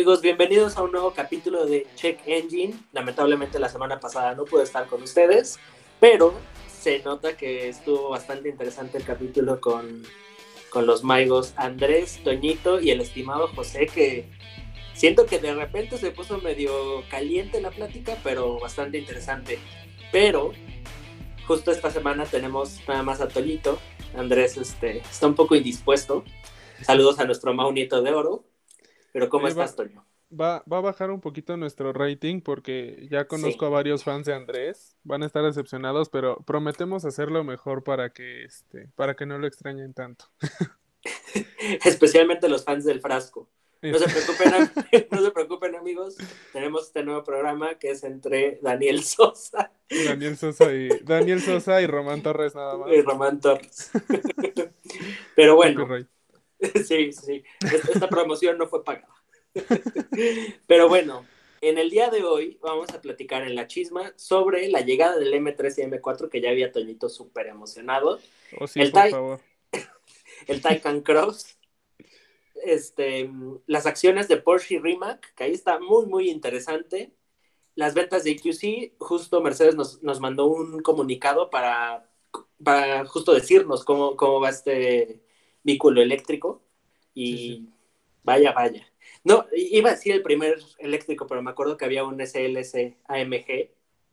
Amigos, bienvenidos a un nuevo capítulo de Check Engine. Lamentablemente la semana pasada no pude estar con ustedes, pero se nota que estuvo bastante interesante el capítulo con, con los maigos Andrés, Toñito y el estimado José, que siento que de repente se puso medio caliente la plática, pero bastante interesante. Pero justo esta semana tenemos nada más a Toñito. Andrés este, está un poco indispuesto. Saludos a nuestro Maunito de Oro. Pero ¿cómo estás, Toño? Va, va, a bajar un poquito nuestro rating porque ya conozco a varios fans de Andrés. Van a estar decepcionados, pero prometemos hacerlo mejor para que, este, para que no lo extrañen tanto. Especialmente los fans del frasco. No se preocupen, no se preocupen, amigos. Tenemos este nuevo programa que es entre Daniel Sosa. Daniel Sosa y Daniel Sosa y Román Torres nada más. Y Román Torres. Pero bueno. Sí, sí. Esta promoción no fue pagada. Pero bueno, en el día de hoy vamos a platicar en la chisma sobre la llegada del M3 y M4 que ya había Toñito súper emocionado. Oh, sí, el por favor. El Taycan Cross. Este, las acciones de Porsche y Rimac, que ahí está muy, muy interesante. Las ventas de EQC, justo Mercedes nos, nos mandó un comunicado para, para justo decirnos cómo, cómo va este vehículo eléctrico y vaya, vaya. No, iba a decir el primer eléctrico, pero me acuerdo que había un SLS AMG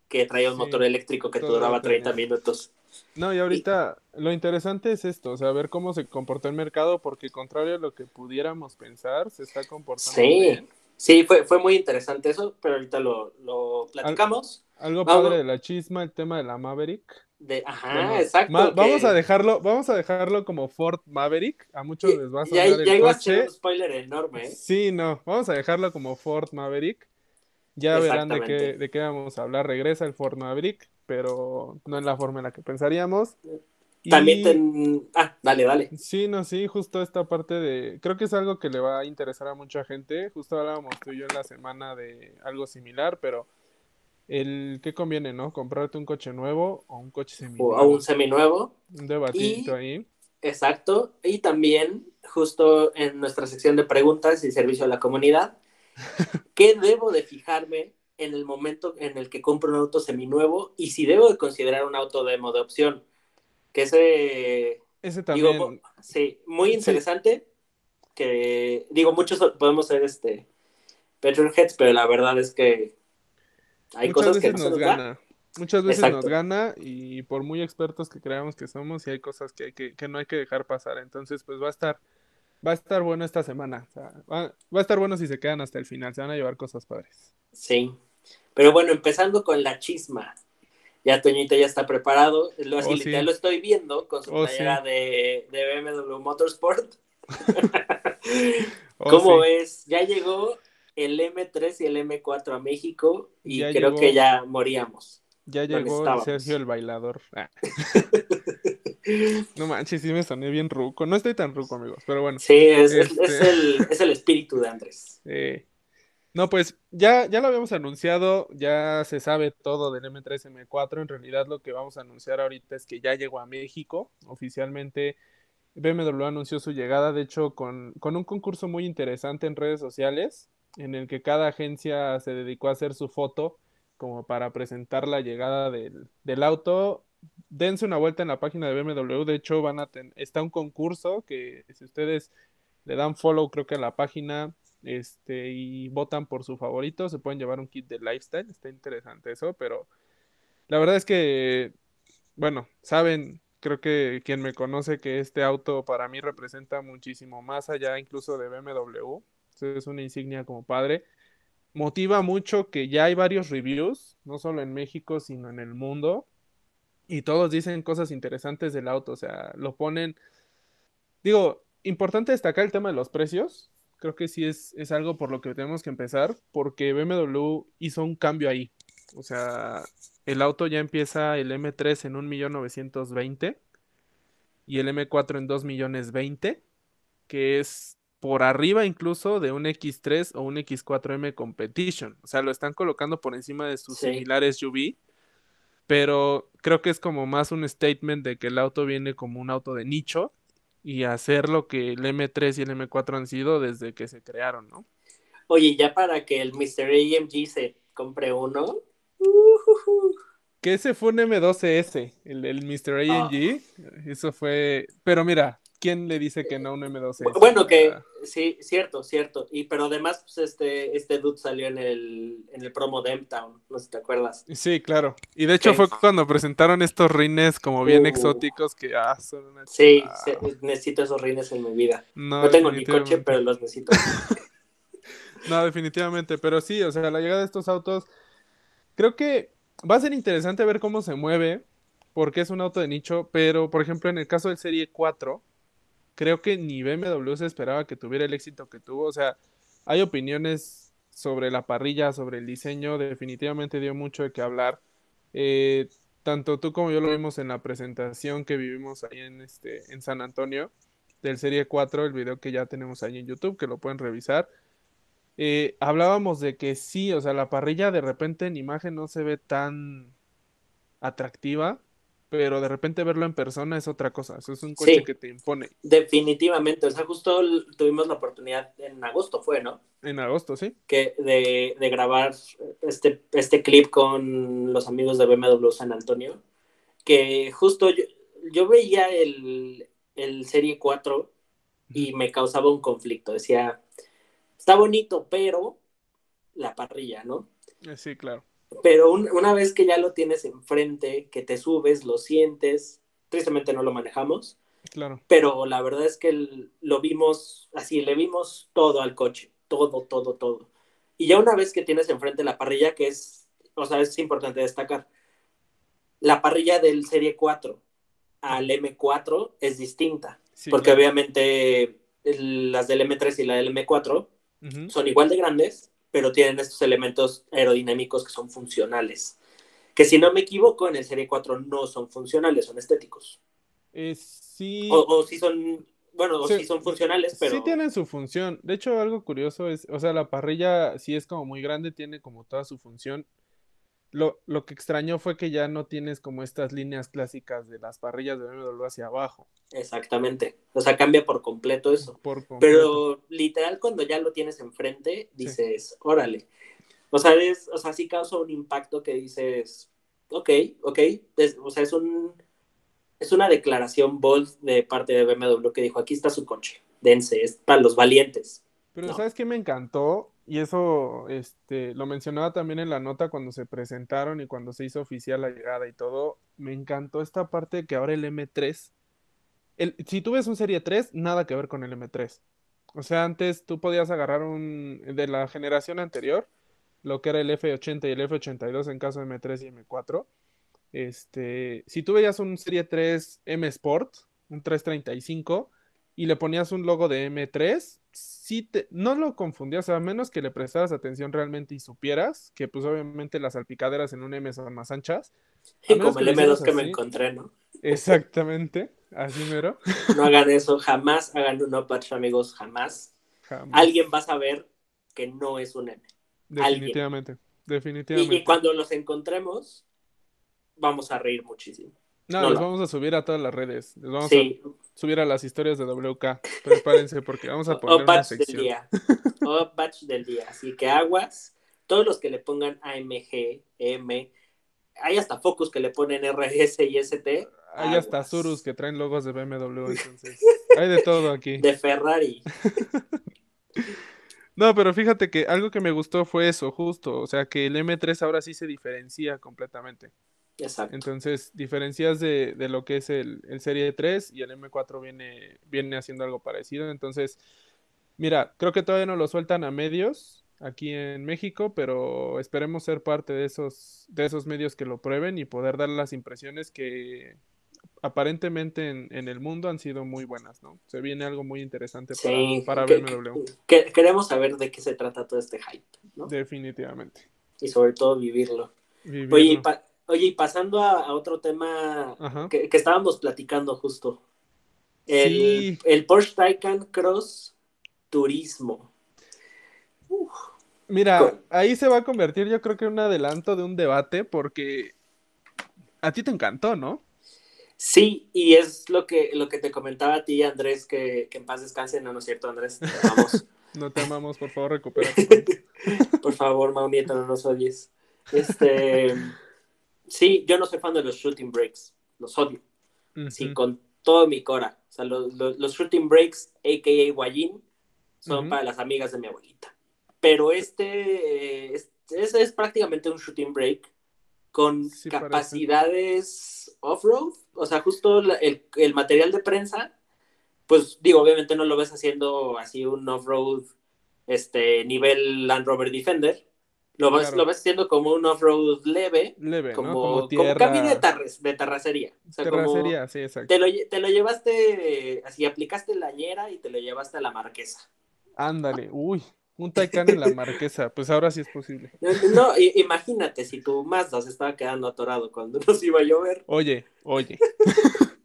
que traía un motor eléctrico que duraba 30 minutos. No, y ahorita lo interesante es esto, o sea, ver cómo se comportó el mercado, porque contrario a lo que pudiéramos pensar, se está comportando sí. bien. Sí, fue, fue muy interesante eso, pero ahorita lo, lo platicamos. algo padre de la chisma, el tema de la Maverick. De, ajá, exacto. vamos a dejarlo, vamos a dejarlo como Ford Maverick. A muchos les va a sonar ya, ya iba a ser un spoiler enorme. ¿eh? Sí, no, vamos a dejarlo como Ford Maverick. Ya verán de qué, de qué vamos a hablar. Regresa el Ford Maverick, pero no en la forma en la que pensaríamos. También Ah, dale, dale. Sí, no, sí, justo esta parte de... Creo que es algo que le va a interesar a mucha gente. Justo hablábamos tú y yo en la semana de algo similar, pero el qué conviene, ¿no? Comprarte un coche nuevo o un coche seminuevo. O un seminuevo. Un debatito ahí. Exacto. Y también, justo en nuestra sección de preguntas y servicio a la comunidad, ¿qué debo de fijarme en el momento en el que compro un auto seminuevo y si debo de considerar un auto demo de opción? Que ese... Ese también. sí, muy interesante. Que, digo, muchos podemos ser este petrolheads, pero la verdad es que hay Muchas cosas veces que nos gana. Muchas veces nos gana y por muy expertos que creamos que somos, y hay cosas que, hay que, que no hay que dejar pasar. Entonces, pues va a estar, va a estar bueno esta semana. va, a estar bueno si se quedan hasta el final. Se van a llevar cosas padres. Sí. Pero bueno, empezando con la chisma. Ya Toñito ya está preparado. Lo, oh, Ya lo estoy viendo con su oh, playera de, de, BMW Motorsport. oh, ¿Cómo ves? Ya llegó el M3 y el M4 a México y creo que ya moríamos. Ya llegó Sergio el bailador. Ah. no manches, sí me soné bien ruco. No estoy tan ruco, amigos, pero bueno. Sí, es, este el, espíritu de Andrés. No, pues ya, ya lo habíamos anunciado, ya se sabe todo del M3, M4. En realidad lo que vamos a anunciar ahorita es que ya llegó a México. Oficialmente BMW anunció su llegada, de hecho, con, con un concurso muy interesante en redes sociales en el que cada agencia se dedicó a hacer su foto como para presentar la llegada del, del auto. Dense una vuelta en la página de BMW, de hecho van a está un concurso que si ustedes le dan follow creo que a la página este y votan por su favorito, se pueden llevar un kit de lifestyle, está interesante eso, pero la verdad es que bueno, saben, creo que quien me conoce que este auto para mí representa muchísimo más allá incluso de BMW es una insignia como padre. Motiva mucho que ya hay varios reviews, no solo en México, sino en el mundo. Y todos dicen cosas interesantes del auto, o sea, lo ponen... Digo, importante destacar el tema de los precios. Creo que sí es, es algo por lo que tenemos que empezar, porque BMW hizo un cambio ahí. O sea, el auto ya empieza el M3 en 1.920.000 y el M4 en 2.020.000, que es por arriba incluso de un X3 o un X4M Competition. O sea, lo están colocando por encima de sus similares SUV. Pero creo que es como más un statement de que el auto viene como un auto de nicho y hacer lo que el M3 y el M4 han sido desde que se crearon, ¿no? Oye, ya para que el Mr. AMG se compre uno. Uh, que ese fue un M12S, el, el Mr. AMG. Eso fue. Pero mira, ¿quién le dice que no un M12S? Bueno, que sí, cierto, cierto. Y pero además, pues este, este dude salió en el, en el promo de M-Town, no sé si te acuerdas. Sí, claro. Y de hecho fue cuando presentaron estos rines como bien uh. exóticos que ah, son una Sí, necesito esos rines en mi vida. No, no tengo ni coche, pero los necesito. no, definitivamente. Pero sí, o sea, la llegada de estos autos, creo que va a ser interesante ver cómo se mueve, porque es un auto de nicho, pero por ejemplo en el caso del Serie 4, creo que ni BMW se esperaba que tuviera el éxito que tuvo. O sea, hay opiniones sobre la parrilla, sobre el diseño, definitivamente dio mucho de qué hablar. Eh, tanto tú como yo lo vimos en la presentación que vivimos ahí en, este, en San Antonio del Serie 4, el video que ya tenemos ahí en YouTube, que lo pueden revisar. Eh, hablábamos de que sí, o sea, la parrilla de repente en imagen no se ve tan atractiva, pero de repente verlo en persona es otra cosa. Eso es un coche que te impone. Definitivamente. O sea, justo tuvimos la oportunidad en agosto, fue, ¿no? En agosto, sí. Que de, de grabar este, este clip con los amigos de BMW San Antonio. Que justo yo, yo veía el, el Serie 4 y me causaba un conflicto. Decía, está bonito, pero la parrilla, ¿no? Eh, sí, claro. Pero una vez que ya lo tienes enfrente, que te subes, lo sientes, tristemente no lo manejamos. Claro. Pero la verdad es que lo vimos así, le vimos todo al coche, todo, todo, todo. Y ya una vez que tienes enfrente la parrilla, que es, o sea, es importante destacar, la parrilla del Serie 4 al M4 es distinta, porque obviamente las del M3 y la del M4 son igual de grandes, pero tienen estos elementos aerodinámicos que son funcionales. Que si no me equivoco, en el Serie 4 no son funcionales, son estéticos. Eh, sí. O, sí son, bueno, o sí, son funcionales, pero... Sí tienen su función. De hecho, algo curioso es, o sea, la parrilla, si es como muy grande, tiene como toda su función. Lo, lo, que extrañó fue que ya no tienes como estas líneas clásicas de las parrillas de BMW hacia abajo. Exactamente. O sea, cambia por completo eso. Pero literal, cuando ya lo tienes enfrente, dices, órale. O sea, es, o sea, sí causa un impacto que dices, ok, ok. o sea, es un es una declaración bold de parte de BMW que dijo, aquí está su coche, dense, es para los valientes. Pero ¿sabes qué me encantó? Y eso este, lo mencionaba también en la nota cuando se presentaron y cuando se hizo oficial la llegada y todo. Me encantó esta parte que ahora el M3. El, si tú ves un Serie 3, nada que ver con el M3. O sea, antes tú podías agarrar un de la generación anterior, lo que era el F80 y el F82 en caso de M3 y M4. Este, si tú veías un Serie 3 M Sport, un 335, y le ponías un logo de M3, sí te, no lo confundías, a menos que le prestaras atención realmente y supieras que pues obviamente las salpicaderas en un M son más anchas. Y como el M2 que me encontré, ¿no? Exactamente, así mero. No hagan eso, jamás hagan un patch, amigos, jamás. Alguien va a saber que no es un M. Definitivamente, definitivamente. y cuando los encontremos, vamos a reír muchísimo. No, los vamos a subir a todas las redes. Les vamos a subir a las historias de WK. Prepárense porque vamos a poner una sección. del día. O batch del día. Así que aguas. Todos los que le pongan AMG, M, hay hasta Focus que le ponen RS y ST. Hay hasta Surus que traen logos de BMW, entonces hay de todo aquí. De Ferrari. No, pero fíjate que algo que me gustó fue eso, justo, o sea, que el M3 ahora sí se diferencia completamente. Exacto. Entonces, diferencias de, de lo que es el, el, Serie 3 y el M4 viene, viene haciendo algo parecido. Entonces, mira, creo que todavía no lo sueltan a medios aquí en México, pero esperemos ser parte de esos, de esos medios que lo prueben y poder dar las impresiones que aparentemente en, en el mundo han sido muy buenas, ¿no? Se viene algo muy interesante para, para BMW. Que, queremos saber de qué se trata todo este hype, ¿no? Definitivamente. Y sobre todo vivirlo. vivirlo. Oye, Oye, y pasando a, otro tema que, estábamos platicando justo. El, el, Porsche Taycan Cross Turismo. Mira, ahí se va a convertir yo creo que en un adelanto de un debate porque a ti te encantó, ¿no? Sí, y es lo que, lo que te comentaba a ti, Andrés, que, que en paz descanse. No, no es cierto, Andrés. Te amamos. no te amamos, por favor, recupérate. por favor, Mau Nieto, no nos oyes. Este, sí, yo no soy fan de los shooting breaks. Los odio. Sí, con todo mi cora. O sea, los, los, shooting breaks, a.k.a. Guayin, son para las amigas de mi abuelita. Pero este, es, es prácticamente un shooting break con capacidades off-road, o sea, justo el, el, material de prensa, pues digo, obviamente no lo ves haciendo así un off-road este, nivel Land Rover Defender, lo ves, lo ves haciendo como un off-road leve, leve como, ¿no? como, como cabina de, de, terracería. O sea, terracería, sí, exacto. Te lo, te lo llevaste, así aplicaste la ñera y te lo llevaste a la marquesa. Ándale, uy, un Taycan en la marquesa, pues ahora sí es posible. No, imagínate si tu Mazda se estaba quedando atorado cuando nos iba a llover. Oye, oye.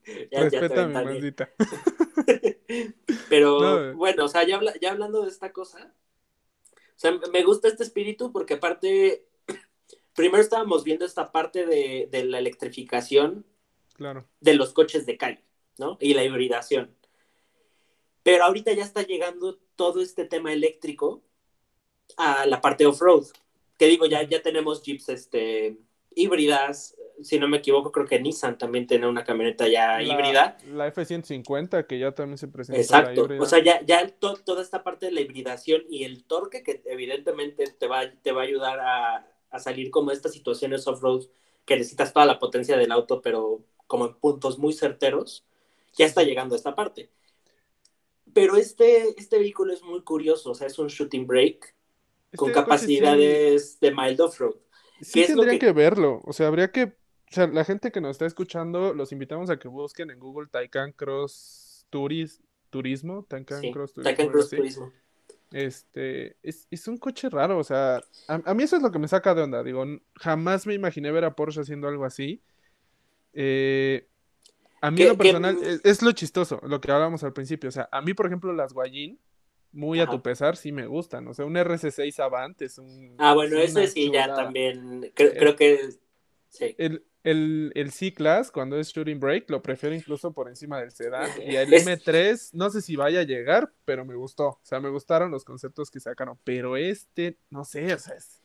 Respétame, maldita. Pero bueno, o sea, ya, ya hablando de esta cosa, sea, me gusta este espíritu porque aparte, primero estábamos viendo esta parte de, de la electrificación claro. de los coches de calle, ¿no? Y la hibridación. Pero ahorita ya está llegando todo este tema eléctrico a la parte off-road. Que digo, ya, ya tenemos jeeps este, híbridas. Si no me equivoco, creo que Nissan también tiene una camioneta ya híbrida. La F-150, que ya también se presenta. Exacto. o sea, ya, ya toda esta parte de la hibridación y el torque que evidentemente te va, te va a ayudar a, a salir como estas situaciones off-road que necesitas toda la potencia del auto, pero como en puntos muy certeros, ya está llegando a esta parte. Pero este, este vehículo es muy curioso, o sea, es un shooting brake con este capacidades de mild off-road. Sí, tendría que... verlo, o sea, habría que, o sea, la gente que nos está escuchando, los invitamos a que busquen en Google Taycan Cross Turis, Turismo, Taycan Cross Turismo. Taycan Cross Turismo. Este, es, es, un coche raro, o sea, a, a, mí eso es lo que me saca de onda, digo, jamás me imaginé ver a Porsche haciendo algo así. Eh, a mí lo personal es, lo chistoso, lo que hablábamos al principio. O sea, a mí, por ejemplo, las Guayin, muy a tu pesar, sí me gustan. O sea, un RC6 Avant es un. Ah, bueno, ese sí ya también. Creo, que. Sí. El, el, el C-Class, cuando es Shooting Break, lo prefiero incluso por encima del sedán. Y el M3, no sé si vaya a llegar, pero me gustó. O sea, me gustaron los conceptos que sacaron. Pero este, no sé, o sea, es.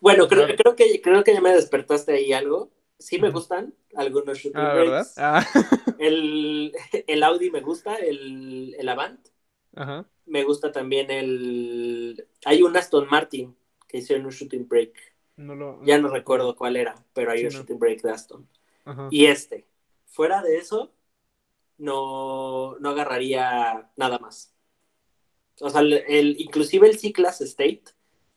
Bueno, creo, creo, que, creo que ya me despertaste ahí algo sí me gustan algunos shooting ah, ¿verdad? Ah. El, el, Audi me gusta, el, el Avant. Ajá. Me gusta también el... Hay un Aston Martin que hicieron un shooting break. No lo, ya no, recuerdo cuál era, pero hay un shooting break de Aston. Ajá. Y este. Fuera de eso, no, no agarraría nada más. O sea, el, inclusive el C-Class State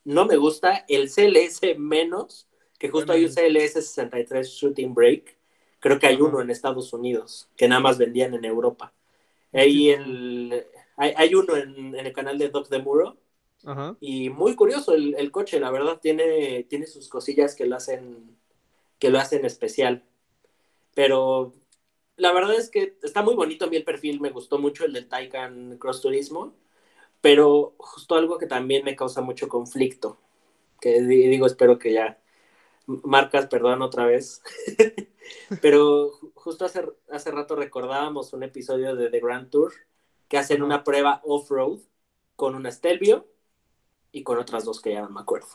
no me gusta, el CLS menos, que justo hay un CLS-63 Shooting Break, creo que hay uno en Estados Unidos, que nada más vendían en Europa. Ahí el, hay, hay uno en, en, el canal de Doc de Muro, Ajá. y muy curioso el, el, coche, la verdad, tiene, tiene sus cosillas que lo hacen, que lo hacen especial. Pero la verdad es que está muy bonito a mí el perfil, me gustó mucho el del Taycan Cross Turismo, pero justo algo que también me causa mucho conflicto, que digo, espero que ya marcas, perdón otra vez, pero justo hace, hace rato recordábamos un episodio de The Grand Tour que hacen una prueba off-road con una Stelvio y con otras dos que ya no me acuerdo.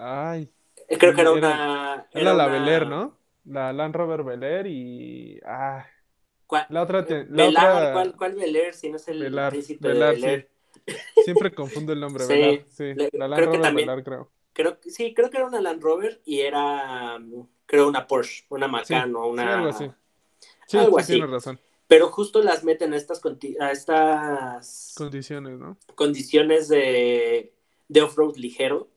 ay. Creo que era, una... Era, la Bel ¿no? La Land Rover Bel y... Ah. ¿Cuál, la otra... la otra... ¿Cuál, cuál Bel Si no es el Velar, príncipe Velar, de Bel sí. Siempre confundo el nombre, sí. Sí, la Land creo Rover también, Velar, creo creo sí, creo que era una Land Rover y era, creo, una Porsche, una Macan o una... Sí, algo así. Sí, algo así. tienes razón. Pero justo las meten a estas, a estas condiciones, ¿no? Condiciones de, de off-road ligero.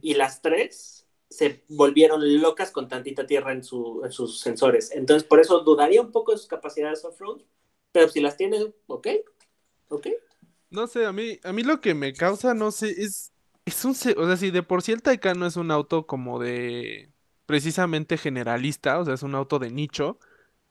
Y las tres se volvieron locas con tantita tierra en, su, en sus sensores. Entonces, por eso dudaría un poco de sus capacidades off-road. Pero si las tiene, ok, ok. No sé, a mí, a mí lo que me causa, no sé, es es un, o sea, si de por sí el Taycan no es un auto como de precisamente generalista, o sea, es un auto de nicho.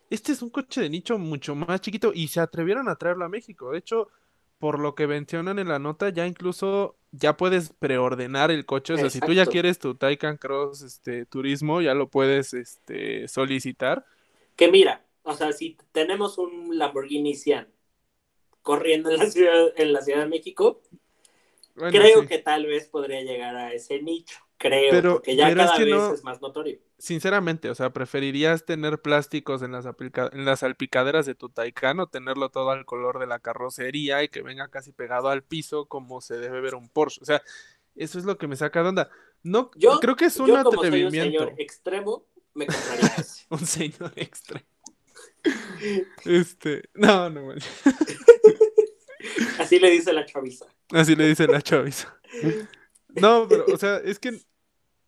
Este es un coche de nicho mucho más chiquito y se atrevieron a traerlo a México. De hecho, por lo que mencionan en la nota, ya incluso ya puedes preordenar el coche. O sea, si tú ya quieres tu Taycan Cross este, Turismo, ya lo puedes este, solicitar. Que mira, o sea, si tenemos un Lamborghini Sian corriendo en la Ciudad, en la ciudad de México, creo que tal vez podría llegar a ese nicho. Creo, pero, porque ya cada vez es más notorio. Sinceramente, o sea, ¿preferirías tener plásticos en las, en las salpicaderas de tu Taycan o tenerlo todo al color de la carrocería y que venga casi pegado al piso como se debe ver un Porsche? O sea, eso es lo que me saca de onda. No, yo creo que es un yo como Soy un señor extremo, me compraría un señor extremo. este, no, no, Así le dice la chaviza. Así le dice la chaviza. No, pero, o sea, es que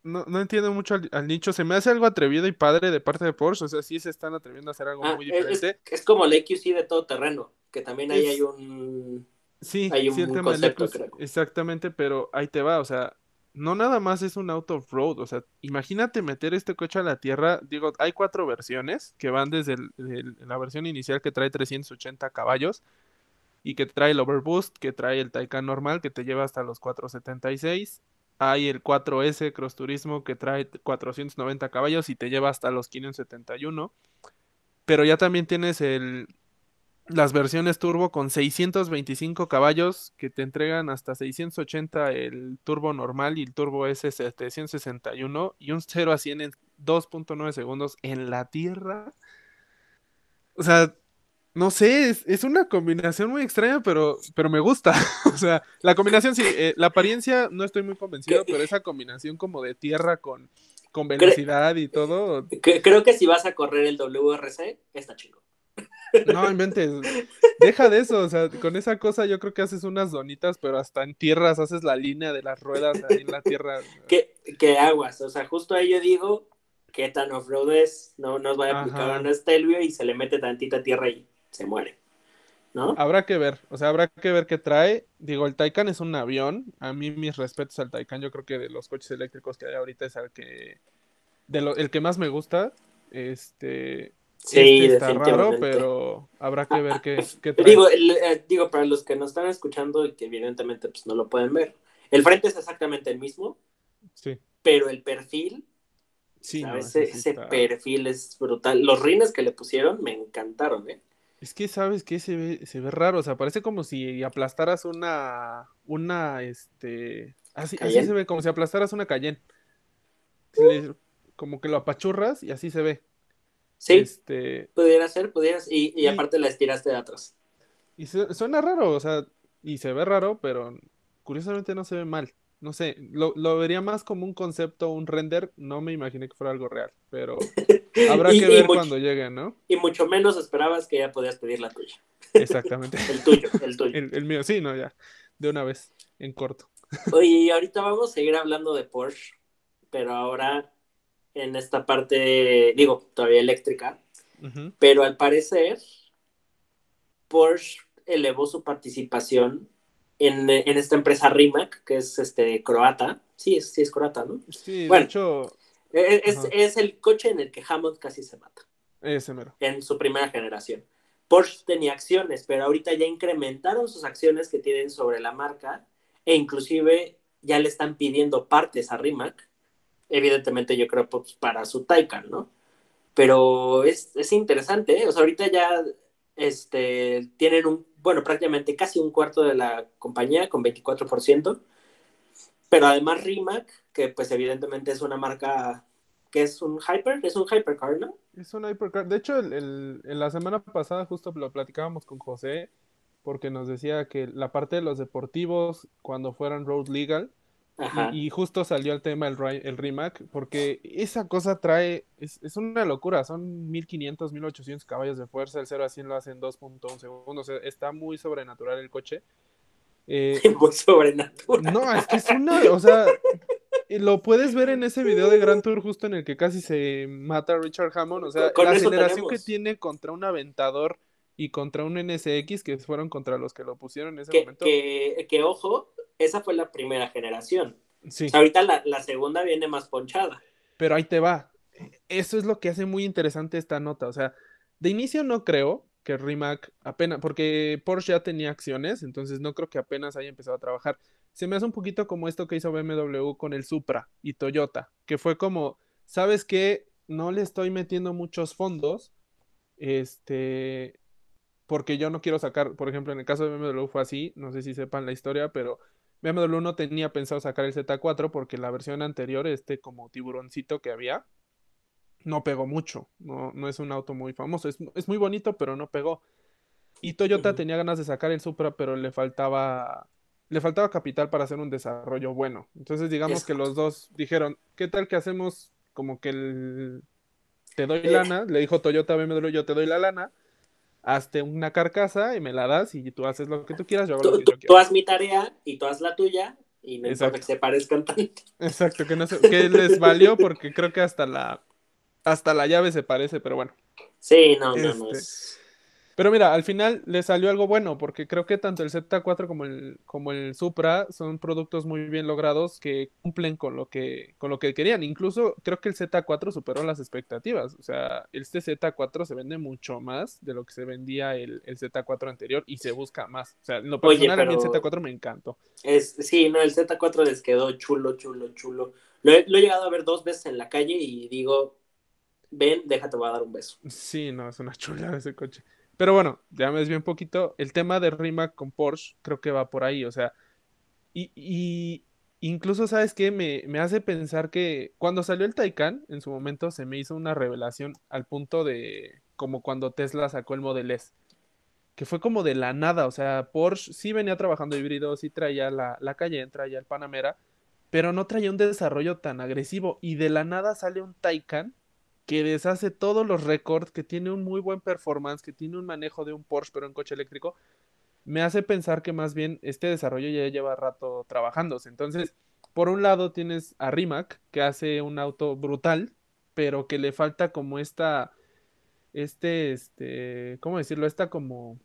no, no entiendo mucho al, nicho. Se me hace algo atrevido y padre de parte de Porsche. O sea, sí se están atreviendo a hacer algo ah, muy diferente. Es, como el EQC de todo terreno, que también ahí hay un. Sí, hay un, concepto, Exactamente, pero ahí te va. O sea, no nada más es un auto off-road. O sea, imagínate meter este coche a la tierra. Digo, hay cuatro versiones que van desde la versión inicial que trae 380 caballos y que trae el Overboost, que trae el Taycan normal, que te lleva hasta los 476. Hay el 4S Cross Turismo que trae 490 caballos y te lleva hasta los 571. Pero ya también tienes el, las versiones turbo con 625 caballos que te entregan hasta 680 el turbo normal y el turbo S 761 y un 0 a 100 en 2.9 segundos en la tierra. O sea, no sé, es, una combinación muy extraña, pero, pero me gusta. o sea, la combinación sí, eh, la apariencia no estoy muy convencido, pero esa combinación como de tierra con, con velocidad y todo. creo que si vas a correr el WRC, está chido. No inventes, deja de eso, o sea, con esa cosa yo creo que haces unas donitas, pero hasta en tierras haces la línea de las ruedas ahí en la tierra. ¿Qué, qué aguas? O sea, justo ahí yo digo, ¿qué tan off-road es? No nos va a aplicar un estelvio y se le mete tantita tierra ahí se muere. ¿No? Habrá que ver, o sea, habrá que ver qué trae. Digo, el Taycan es un avión. A mí mis respetos al Taycan. Yo creo que de los coches eléctricos que hay ahorita es el que de lo, el que más me gusta. Este, sí, este está raro, pero habrá que ver qué, trae. Digo, eh, digo, para los que nos están escuchando y que evidentemente pues, no lo pueden ver, el frente es exactamente el mismo. Sí. Pero el perfil Sí, ese, perfil es brutal. Los rines que le pusieron me encantaron, ¿eh? Es que sabes que se ve, se ve raro, o sea, parece como si aplastaras una, una, este, así, así se ve, como si aplastaras una Cayenne. como que lo apachurras y así se ve. Sí, este... pudiera ser, pudieras, y, y, aparte la estiraste de atrás. Y suena raro, o sea, y se ve raro, pero curiosamente no se ve mal no sé, lo, vería más como un concepto, un render, no me imaginé que fuera algo real, pero habrá que ver cuando llegue, ¿no? Y mucho menos esperabas que ya podías pedir la tuya. Exactamente. el tuyo, el tuyo. El, mío, sí, no, ya, de una vez, en corto. Oye, y ahorita vamos a seguir hablando de Porsche, pero ahora en esta parte, digo, todavía eléctrica, pero al parecer Porsche elevó su participación en, esta empresa Rimac, que es este croata. Sí, es, sí es croata, ¿no? Sí, bueno, de hecho. E, es, es, el coche en el que Hammond casi se mata. Ese mero. En su primera generación. Porsche tenía acciones, pero ahorita ya incrementaron sus acciones que tienen sobre la marca e inclusive ya le están pidiendo partes a Rimac. Evidentemente yo creo pues, para su Taycan, ¿no? Pero es, es interesante, ¿eh? O sea, ahorita ya este, tienen un bueno, prácticamente casi un cuarto de la compañía con 24%, pero además Rimac, que pues evidentemente es una marca que es un hyper, es un hypercar, ¿no? Es un hypercar. De hecho, el, en la semana pasada justo lo platicábamos con José, porque nos decía que la parte de los deportivos, cuando fueran road legal, y, justo salió el tema el, el Rimac, porque esa cosa trae, es, es, una locura, son 1500, 1800 caballos de fuerza, el 0 a 100 lo hace en 2.1 segundos, está muy sobrenatural el coche. Eh, muy sobrenatural. No, es que es una, o sea, lo puedes ver en ese video de Grand Tour justo en el que casi se mata Richard Hammond, o sea, la aceleración que tiene contra un aventador y contra un NSX que fueron contra los que lo pusieron en ese momento. Que, que, ojo, esa fue la primera generación. Sí. ahorita la, segunda viene más ponchada. Pero ahí te va. Eso es lo que hace muy interesante esta nota. O sea, de inicio no creo que Rimac apenas, porque Porsche ya tenía acciones, entonces no creo que apenas haya empezado a trabajar. Se me hace un poquito como esto que hizo BMW con el Supra y Toyota, que fue como, ¿sabes qué? No le estoy metiendo muchos fondos, Este, porque yo no quiero sacar, por ejemplo, en el caso de BMW fue así, no sé si sepan la historia, pero BMW no tenía pensado sacar el Z4 porque la versión anterior, este como tiburoncito que había, no pegó mucho, no, no es un auto muy famoso, es, es muy bonito, pero no pegó. Y Toyota tenía ganas de sacar el Supra, pero le faltaba le faltaba capital para hacer un desarrollo bueno. Entonces, digamos que los dos dijeron, ¿qué tal que hacemos como que el... te doy eh. lana? Le dijo Toyota BMW, yo te doy la lana, hazte una carcasa y me la das y tú haces lo que tú quieras, yo hago tú, lo que tú, yo quiero. Tú haz mi tarea y tú haz la tuya y no importa que se parezcan tanto. Exacto, que, no se, que les valió porque creo que hasta la hasta la llave se parece, pero bueno. Sí, no, no, no. Este, pero mira, al final le salió algo bueno, porque creo que tanto el Z4 como el, como el Supra son productos muy bien logrados que cumplen con lo que, con lo que querían. Incluso creo que el Z4 superó las expectativas. O sea, este Z4 se vende mucho más de lo que se vendía el, el Z4 anterior y se busca más. O sea, en lo personal a mí el Z4 me encantó. Es, sí, no, el Z4 les quedó chulo, chulo, chulo. Lo he, lo he llegado a ver dos veces en la calle y digo, ven, déjate, voy a dar un beso. Sí, no, es una chula ese coche. Pero bueno, ya me desvié un poquito. El tema de Rimac con Porsche creo que va por ahí. O sea, y, incluso, ¿sabes qué? Me, me, hace pensar que cuando salió el Taycan, en su momento se me hizo una revelación al punto de como cuando Tesla sacó el Model S. Que fue como de la nada. O sea, Porsche sí venía trabajando híbrido, sí traía la, la Cayenne, traía el Panamera, pero no traía un desarrollo tan agresivo. Y de la nada sale un Taycan que deshace todos los récords, que tiene un muy buen performance, que tiene un manejo de un Porsche pero en coche eléctrico, me hace pensar que más bien este desarrollo ya lleva rato trabajándose. Entonces, por un lado tienes a Rimac, que hace un auto brutal, pero que le falta como esta, este, este, ¿cómo decirlo? Esta como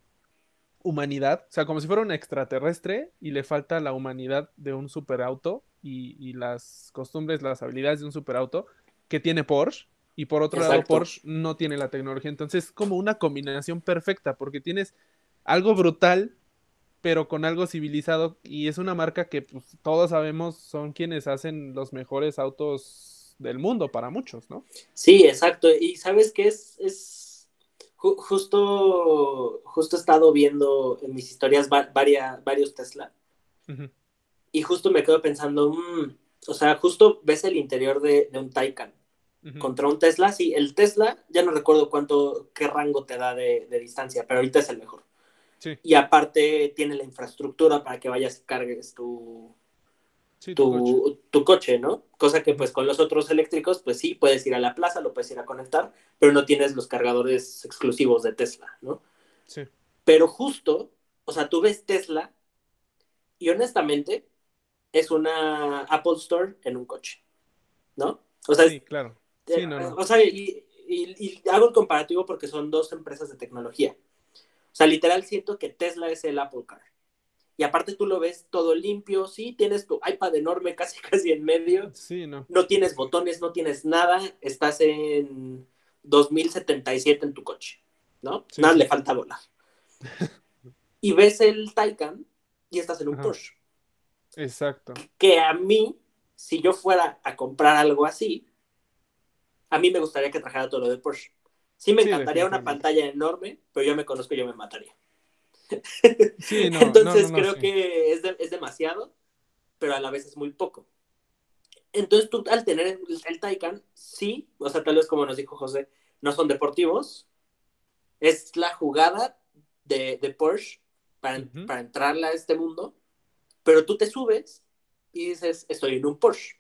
humanidad, o sea, como si fuera un extraterrestre y le falta la humanidad de un superauto y, y las costumbres, las habilidades de un superauto que tiene Porsche y por otro lado Porsche no tiene la tecnología. Entonces es como una combinación perfecta porque tienes algo brutal pero con algo civilizado y es una marca que pues, todos sabemos son quienes hacen los mejores autos del mundo para muchos, ¿no? Sí, exacto. Y sabes que es, es justo, justo he estado viendo en mis historias varios Tesla y justo me quedo pensando, mm, o sea, justo ves el interior de, de un Taycan contra un Tesla. Sí, el Tesla, ya no recuerdo cuánto, qué rango te da de, distancia, pero ahorita es el mejor. Y aparte tiene la infraestructura para que vayas y cargues tu, tu, coche. ¿no? Cosa que pues con los otros eléctricos, pues sí, puedes ir a la plaza, lo puedes ir a conectar, pero no tienes los cargadores exclusivos de Tesla, ¿no? Sí. Pero justo, o sea, tú ves Tesla y honestamente es una Apple Store en un coche, ¿no? O sea, sí, claro. O sea, y, hago el comparativo porque son dos empresas de tecnología. O sea, literal siento que Tesla es el Apple Car. Y aparte tú lo ves todo limpio, sí, tienes tu iPad enorme casi casi en medio. Sí, no. No tienes botones, no tienes nada, estás en 2077 en tu coche, ¿no? nada le falta volar. y ves el Taycan y estás en un Porsche. Exacto. Que a mí, si yo fuera a comprar algo así, a mí me gustaría que trajera todo lo de Porsche. Sí, me encantaría una pantalla enorme, pero yo me conozco y yo me mataría. Sí, no, Entonces creo que es, demasiado, pero a la vez es muy poco. Entonces tú al tener el, Taycan, sí, o sea, tal vez como nos dijo José, no son deportivos. Es la jugada de, Porsche para, para entrarle a este mundo, pero tú te subes y dices, estoy en un Porsche.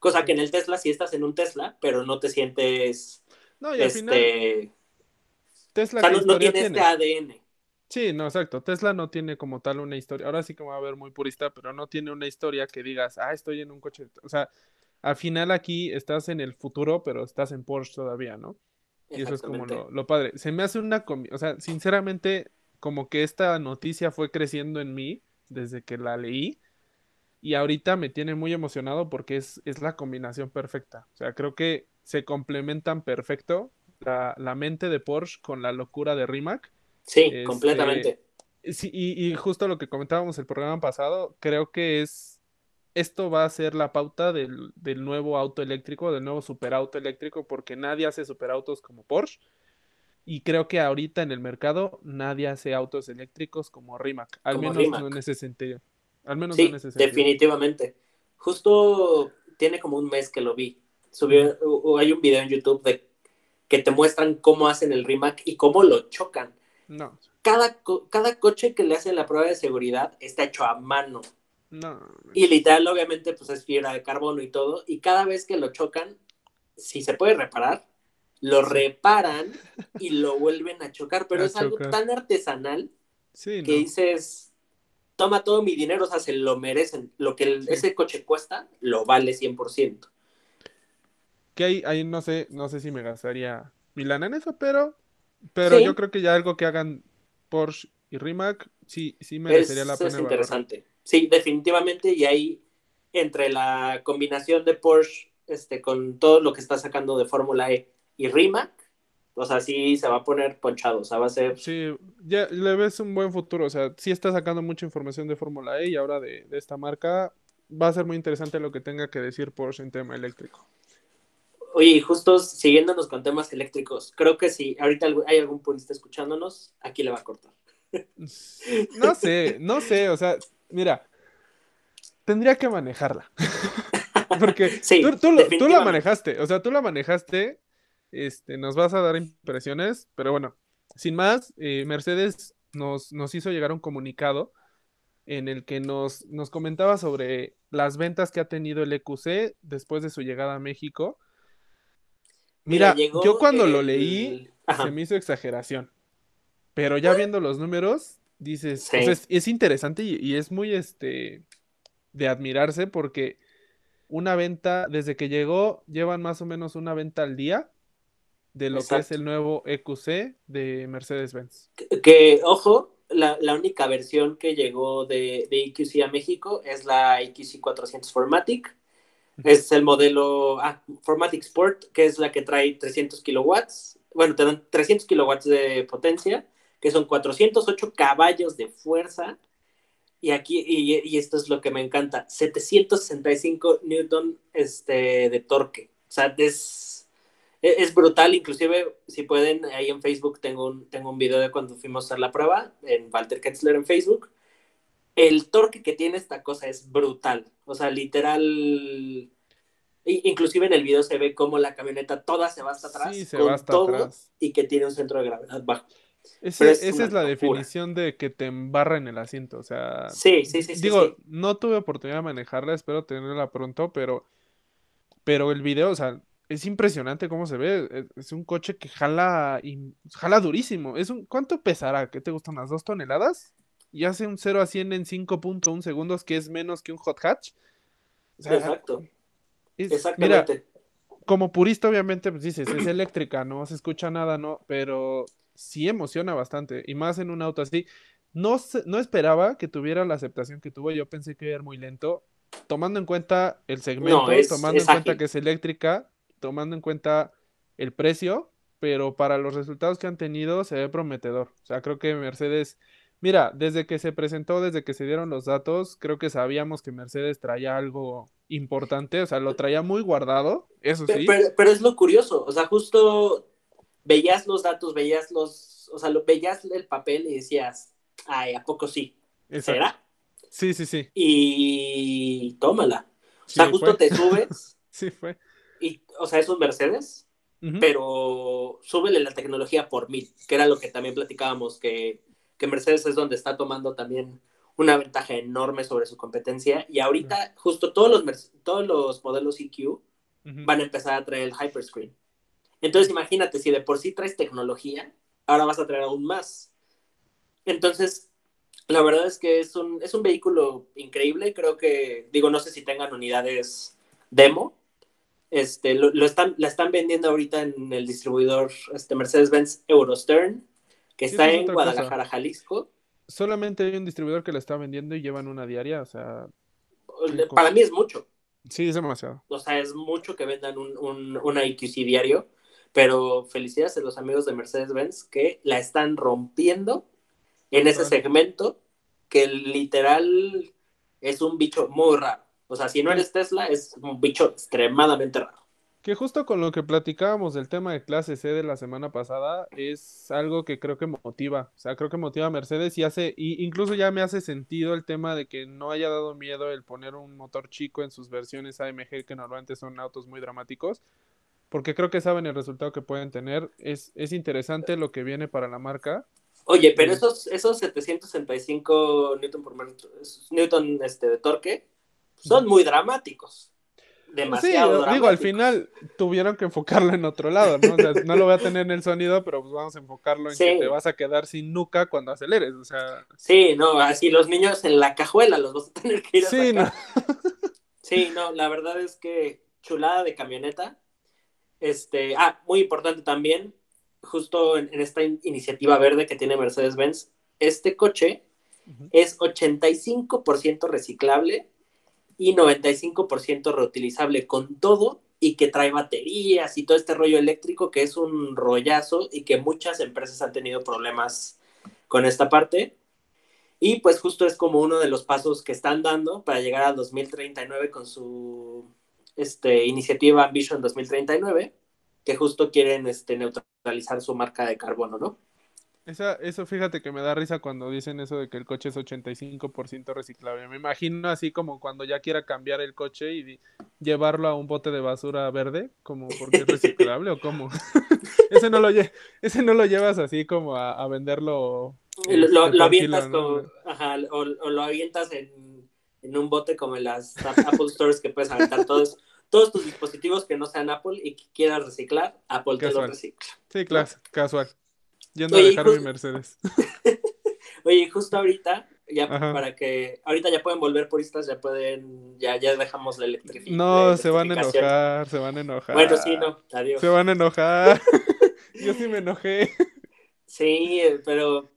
Cosa que en el Tesla sí estás en un Tesla, pero no te sientes. No, y al este... Tesla no, tiene, este ADN. Sí, no, exacto. Tesla no tiene como tal una historia. Ahora sí que me va a ver muy purista, pero no tiene una historia que digas, ah, estoy en un coche. O sea, al final aquí estás en el futuro, pero estás en Porsche todavía, ¿no? Y eso es como lo, lo padre. Se me hace una. O sea, sinceramente, como que esta noticia fue creciendo en mí desde que la leí y ahorita me tiene muy emocionado porque es, es la combinación perfecta. O sea, creo que se complementan perfecto la, la mente de Porsche con la locura de Rimac. Sí, este, completamente. Sí, y, y, justo lo que comentábamos el programa pasado, creo que es esto va a ser la pauta del, del nuevo auto eléctrico, del nuevo superauto eléctrico, porque nadie hace superautos como Porsche. Y creo que ahorita en el mercado nadie hace autos eléctricos como Rimac, al menos no en ese sentido. Al menos sí, no en ese definitivamente. Justo tiene como un mes que lo vi. Subió, hay un video en YouTube de que te muestran cómo hacen el Rimac y cómo lo chocan. No. Cada, cada coche que le hacen la prueba de seguridad está hecho a mano. No. Y literal, obviamente, pues es fibra de carbono y todo. Y cada vez que lo chocan, si se puede reparar, lo reparan y lo vuelven a chocar. Pero es algo tan artesanal que dices, toma todo mi dinero, o sea, se lo merecen. Lo que ese coche cuesta, lo vale 100%. Que ahí, ahí no sé, no sé si me gastaría mi lana en eso, pero, pero yo creo que ya algo que hagan Porsche y Rimac, sí, sí merecería la pena. Es interesante. Sí, definitivamente, y ahí entre la combinación de Porsche este, con todo lo que está sacando de Fórmula E y Rimac, o sea, sí se va a poner ponchado, o sea, va a ser... Sí, ya le ves un buen futuro, o sea, sí está sacando mucha información de Fórmula E y ahora de, esta marca, va a ser muy interesante lo que tenga que decir Porsche en tema eléctrico. Oye, y justo siguiéndonos con temas eléctricos, creo que si ahorita hay algún purista escuchándonos, aquí le va a cortar. No sé, no sé, o sea, mira, tendría que manejarla. Porque tú, la manejaste, o sea, tú la manejaste, este, nos vas a dar impresiones, pero bueno, sin más, eh, Mercedes nos, nos hizo llegar un comunicado en el que nos, nos comentaba sobre las ventas que ha tenido el EQC después de su llegada a México. Mira, yo cuando lo leí se me hizo exageración, pero ya viendo los números, dices, es, interesante y, es muy este de admirarse porque una venta, desde que llegó, llevan más o menos una venta al día de lo que es el nuevo EQC de Mercedes-Benz. Que, ojo, la, única versión que llegó de, de, EQC a México es la EQC 400 Formatic. Es el modelo ah, Formatic Sport, que es la que trae 300 kilowatts. Bueno, te dan 300 kilowatts de potencia que son 408 caballos de fuerza. Y aquí, y, esto es lo que me encanta, 765 newton este, de torque. O sea, es, es brutal, inclusive si pueden, ahí en Facebook tengo un, tengo un video de cuando fuimos a hacer la prueba, en Walter Ketzler en Facebook. El torque que tiene esta cosa es brutal. O sea, literal, inclusive en el video se ve como la camioneta toda se va hasta atrás sí, se va hasta atrás. y que tiene un centro de gravedad bajo esa es la definición de que te embarra en el asiento, o sea... Sí, sí, sí. Digo, no tuve oportunidad de manejarla, espero tenerla pronto, pero, pero el video, o sea, es impresionante cómo se ve. E, es un coche que jala, y, jala durísimo. Es un, ¿Cuánto pesará? ¿Qué te gustan las dos toneladas? Y hace un 0 a 100 en 5.1 segundos, que es menos que un hot hatch. Exacto. Exactamente. como purista, obviamente, pues dices, es eléctrica, no se escucha nada, ¿no? Pero sí emociona bastante, y más en un auto así. No, no esperaba que tuviera la aceptación que tuvo, yo pensé que iba a ir muy lento, tomando en cuenta el segmento, tomando en cuenta que es eléctrica, tomando en cuenta el precio, pero para los resultados que han tenido se ve prometedor. O sea, creo que Mercedes, mira, desde que se presentó, desde que se dieron los datos, creo que sabíamos que Mercedes traía algo importante, o sea, lo traía muy guardado, eso sí. pero es lo curioso, o sea, justo veías los datos, veías los, o sea, lo, veías el papel y decías, ay, ¿a poco sí? ¿Será? Sí, sí, sí. Y tómala. O sea, justo te subes. sí, fue. Y, o sea, es un Mercedes, pero súbele la tecnología por mil, que era lo que también platicábamos, que, que Mercedes es donde está tomando también una ventaja enorme sobre su competencia. Y ahorita, justo todos los, todos los modelos EQ van a empezar a traer el Hyperscreen. Entonces imagínate, si de por sí traes tecnología, ahora vas a traer aún más. Entonces, la verdad es que es un, es un vehículo increíble. Creo que, digo, no sé si tengan unidades demo. Este, lo, están, la están vendiendo ahorita en el distribuidor este, Mercedes-Benz Eurostern, que está en Guadalajara, Jalisco. Solamente hay un distribuidor que la está vendiendo y llevan una diaria, o sea... Para mí es mucho. Sí, es demasiado. O sea, es mucho que vendan un, un, una IQC diario. Pero felicidades a los amigos de Mercedes-Benz que la están rompiendo en ese segmento que literal es un bicho muy raro. O sea, si no eres Tesla, es un bicho extremadamente raro. Que justo con lo que platicábamos del tema de clase C de la semana pasada, es algo que creo que motiva. O sea, creo que motiva a Mercedes y hace, y incluso ya me hace sentido el tema de que no haya dado miedo el poner un motor chico en sus versiones AMG, que normalmente son autos muy dramáticos, porque creo que saben el resultado que pueden tener. Es, es interesante lo que viene para la marca. Oye, pero esos, esos 765 Newton por Newton este, de torque son muy dramáticos demasiado. Sí, digo, al final tuvieron que enfocarlo en otro lado, ¿no? O sea, no lo voy a tener en el sonido, pero pues vamos a enfocarlo en que te vas a quedar sin nuca cuando aceleres, o sea. Sí, no, así los niños en la cajuela los vas a tener que ir a sí, No. sí, no, la verdad es que chulada de camioneta. Este, ah, muy importante también, justo en, esta iniciativa verde que tiene Mercedes-Benz, este coche es 85% reciclable y 95% reutilizable con todo y que trae baterías y todo este rollo eléctrico que es un rollazo y que muchas empresas han tenido problemas con esta parte. Y pues justo es como uno de los pasos que están dando para llegar al 2039 con su este, iniciativa Ambition 2039, que justo quieren este, neutralizar su marca de carbono, ¿no? Esa, eso fíjate que me da risa cuando dicen eso de que el coche es 85% reciclable. Me imagino así como cuando ya quiera cambiar el coche y llevarlo a un bote de basura verde, como porque es reciclable o cómo. ese, no lo ese no lo llevas así como a, venderlo. Lo, este, avientas ajá, o, lo avientas en, un bote como en las Apple Stores que puedes aventar todos, todos tus dispositivos que no sean Apple y que quieras reciclar, Apple te lo recicla. Sí, claro, casual. Yendo a dejar mi Mercedes. Oye, justo ahorita, ya para que. Ahorita ya pueden volver puristas, ya pueden. Ya, ya dejamos la electrificación. No, se van a enojar, se van a enojar. Bueno, sí, no, adiós. Se van a enojar. Yo sí me enojé. Sí, pero.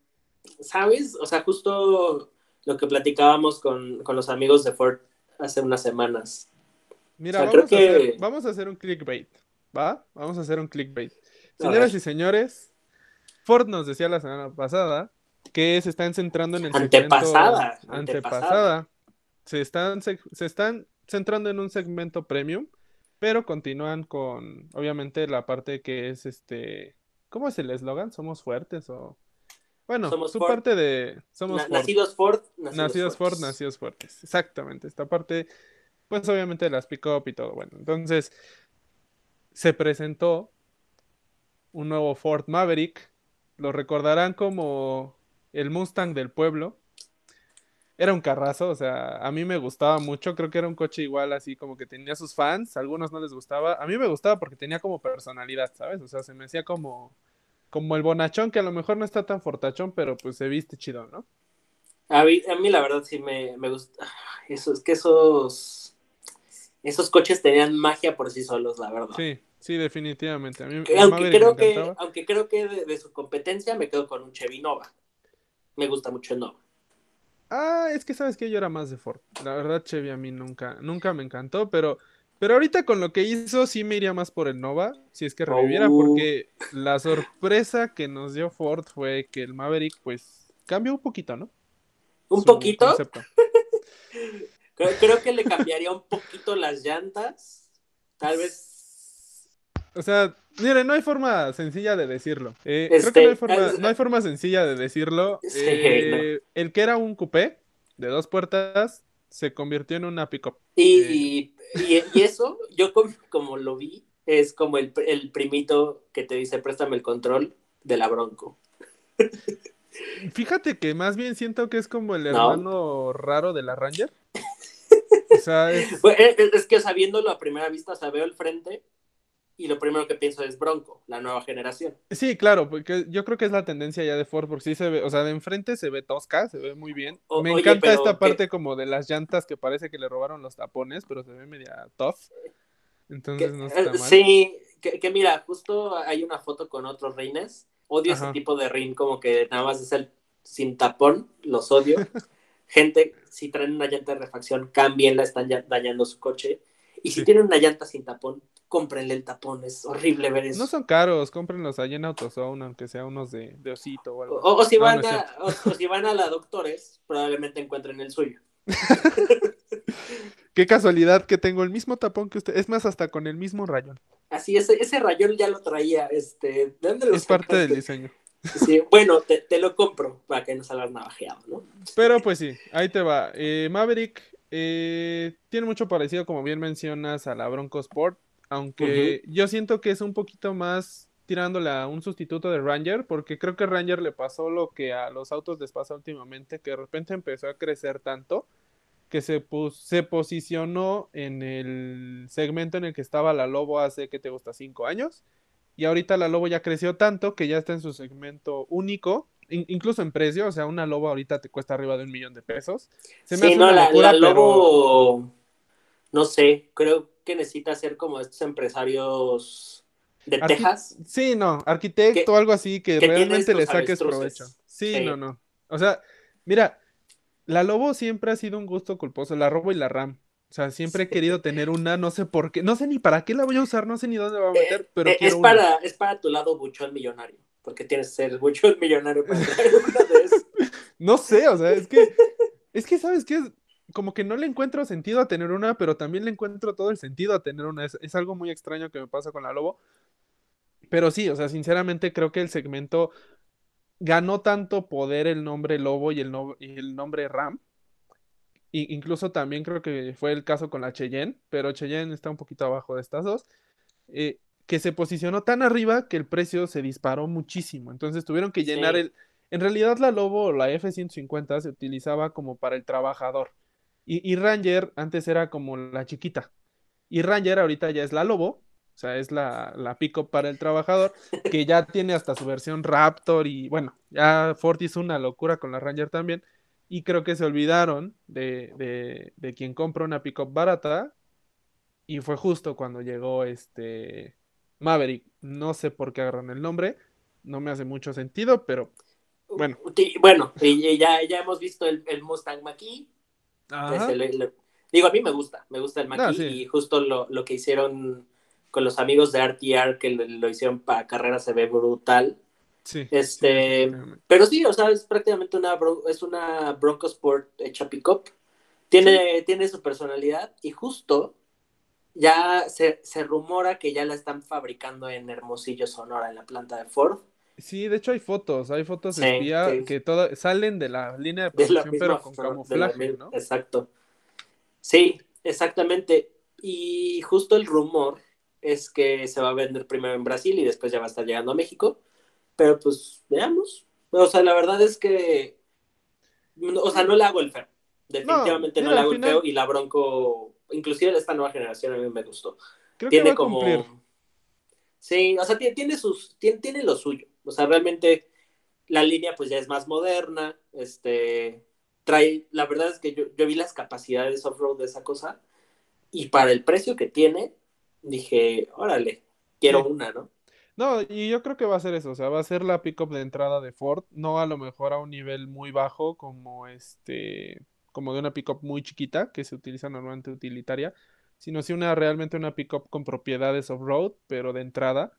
¿Sabes? O sea, justo lo que platicábamos con, con los amigos de Ford hace unas semanas. Mira, vamos, a hacer, vamos a hacer un clickbait. ¿Va? Vamos a hacer un clickbait. Señoras y señores, Ford nos decía la semana pasada que se están centrando en el antepasada, segmento antepasada. Se están, se, están centrando en un segmento premium, pero continúan con, obviamente, la parte que es este, ¿cómo es el eslogan? ¿Somos fuertes o...? Bueno, su parte de... Somos Ford. Nacidos Ford, nacidos, Ford, nacidos fuertes. Exactamente, esta parte, pues obviamente de las pick-up y todo. Bueno, entonces se presentó un nuevo Ford Maverick lo recordarán como el Mustang del pueblo. Era un carrazo, o sea, a mí me gustaba mucho, creo que era un coche igual así como que tenía sus fans, a algunos no les gustaba, a mí me gustaba porque tenía como personalidad, ¿sabes? O sea, se me hacía como como el bonachón que a lo mejor no está tan fortachón, pero pues se viste chido, ¿no? A mí, a mí la verdad sí me, me gusta. Eso, es que esos, esos coches tenían magia por sí solos, la verdad. Sí, Sí, definitivamente. aunque, creo que, aunque creo que de, su competencia me quedo con un Chevy Nova. Me gusta mucho el Nova. Ah, es que sabes que yo era más de Ford. La verdad, Chevy a mí nunca, nunca me encantó, pero, pero ahorita con lo que hizo sí me iría más por el Nova, si es que reviviera, oh. porque la sorpresa que nos dio Ford fue que el Maverick, pues, cambió un poquito, ¿no? ¿Un poquito? creo, creo que le cambiaría un poquito las llantas. Tal vez o sea, mire, no hay forma sencilla de decirlo. Eh, creo que no hay, forma, este, no hay, forma, sencilla de decirlo. Eh, el que era un coupé de dos puertas se convirtió en una pick-up. Y, eh, y, eso, yo como, lo vi, es como el, el, primito que te dice préstame el control de la Bronco. Fíjate que más bien siento que es como el hermano raro de la Ranger. O sea, es... es que sabiéndolo a primera vista, o sea, veo el frente y lo primero que pienso es Bronco, la nueva generación. Sí, claro, porque yo creo que es la tendencia ya de Ford, porque sí se ve, o sea, de enfrente se ve tosca, se ve muy bien. Me encanta esta parte como de las llantas que parece que le robaron los tapones, pero se ve media tough. Entonces no está eh, mal. Sí, que, mira, justo hay una foto con otros reines. Odio ese tipo de ring, como que nada más es el sin tapón, los odio. Gente, si traen una llanta de refacción, cámbienla, están dañando su coche. Y si tienen una llanta sin tapón, cómprenle el tapón, es horrible ver eso. No son caros, cómprenlos allá en AutoZone, aunque sea unos de, osito o algo. O, si van a, o, si van a la Doctores, probablemente encuentren el suyo. Qué casualidad que tengo el mismo tapón que usted. Es más, hasta con el mismo rayón. Así, ese, ese rayón ya lo traía. Este, ¿de dónde lo Es parte del diseño. Sí, bueno, te, te lo compro para que no salgas navajeado, ¿no? Pero pues sí, ahí te va. Eh, Maverick eh, tiene mucho parecido, como bien mencionas, a la Bronco Sport. Aunque yo siento que es un poquito más tirándole a un sustituto de Ranger, porque creo que Ranger le pasó lo que a los autos les pasa últimamente, que de repente empezó a crecer tanto que se, pus- se posicionó en el segmento en el que estaba la Lobo hace, que te gusta? Cinco años. Y ahorita la Lobo ya creció tanto que ya está en su segmento único, in- incluso en precio, o sea, una Lobo ahorita te cuesta arriba de un millón de pesos. Se me sí, hace no, una la, locura, la pero- Lobo, no sé, creo que necesita ser como estos empresarios de Arqui- Texas. Sí, no, arquitecto o algo así que, que realmente le saques avestruces. provecho. Sí, Sí. no, no. O sea, mira, la Lobo siempre ha sido un gusto culposo, la Robo y la Ram. O sea, siempre he querido tener una, no sé por qué, no sé ni para qué la voy a usar, no sé ni dónde va a meter, pero Eh, quiero es, una. para, es para tu lado buchón millonario, porque tienes que ser buchón millonario para traer una de esas. No sé, o sea, es que, es que, ¿sabes qué? Como que no le encuentro sentido a tener una, pero también le encuentro todo el sentido a tener una. Es, es algo muy extraño que me pasa con la Lobo. Pero sí, o sea, sinceramente creo que el segmento ganó tanto poder el nombre Lobo y el, no- y el nombre Ram. Y incluso también creo que fue el caso con la Cheyenne, pero Cheyenne está un poquito abajo de estas dos. eh, que se posicionó tan arriba que el precio se disparó muchísimo. Entonces tuvieron que llenar Sí. el. En realidad, la Lobo o la F-150 se utilizaba como para el trabajador. Y, y Ranger antes era como la chiquita. Y Ranger ahorita ya es la Lobo. O sea, es la, la pick-up para el trabajador. Que ya tiene hasta su versión Raptor. Y bueno, ya Ford hizo una locura con la Ranger también. Y creo que se olvidaron de, de, de quien compra una pick-up barata. Y fue justo cuando llegó este Maverick. No sé por qué agarran el nombre. No me hace mucho sentido, pero Bueno. Bueno, ya, ya hemos visto el, el Mustang Mach-E. Le- le- digo, a mí me gusta, me gusta el Mach-E Ah, sí. y justo lo, lo que hicieron con los amigos de RTR, que lo, lo hicieron para carrera, se ve brutal. Sí, Este, sí. Pero sí, o sea, es prácticamente una, es una Bronco Sport hecha pick-up. Tiene, tiene su personalidad y justo ya se, se rumora que ya la están fabricando en Hermosillo, Sonora, en la planta de Ford. Sí, de hecho hay fotos, hay fotos Sí, espía sí. que todo, salen de la línea de De producción, misma pero con de la camuflaje, ¿no? Exacto. Sí, exactamente. Y justo el rumor es que se va a vender primero en Brasil y después ya va a estar llegando a México. Pero pues veamos. O sea, la verdad es que. O sea, no le hago el feo. Definitivamente no, mira, le hago final- el feo. Y la Bronco, inclusive esta nueva generación a mí me gustó. Creo que va tiene a como. cumplir. Sí, o sea, tiene, tiene sus. Tiene, tiene lo suyo. O sea, realmente la línea pues ya es más moderna. Este. Trae. La verdad es que yo, yo vi las capacidades off-road de esa cosa. Y para el precio que tiene, dije, órale, quiero Sí. una, ¿no? No, y yo creo que va a ser eso, o sea, va a ser la pickup de entrada de Ford, no a lo mejor a un nivel muy bajo como este, como de una pickup muy chiquita que se utiliza normalmente utilitaria, sino sí una realmente una pickup con propiedades off-road, pero de entrada.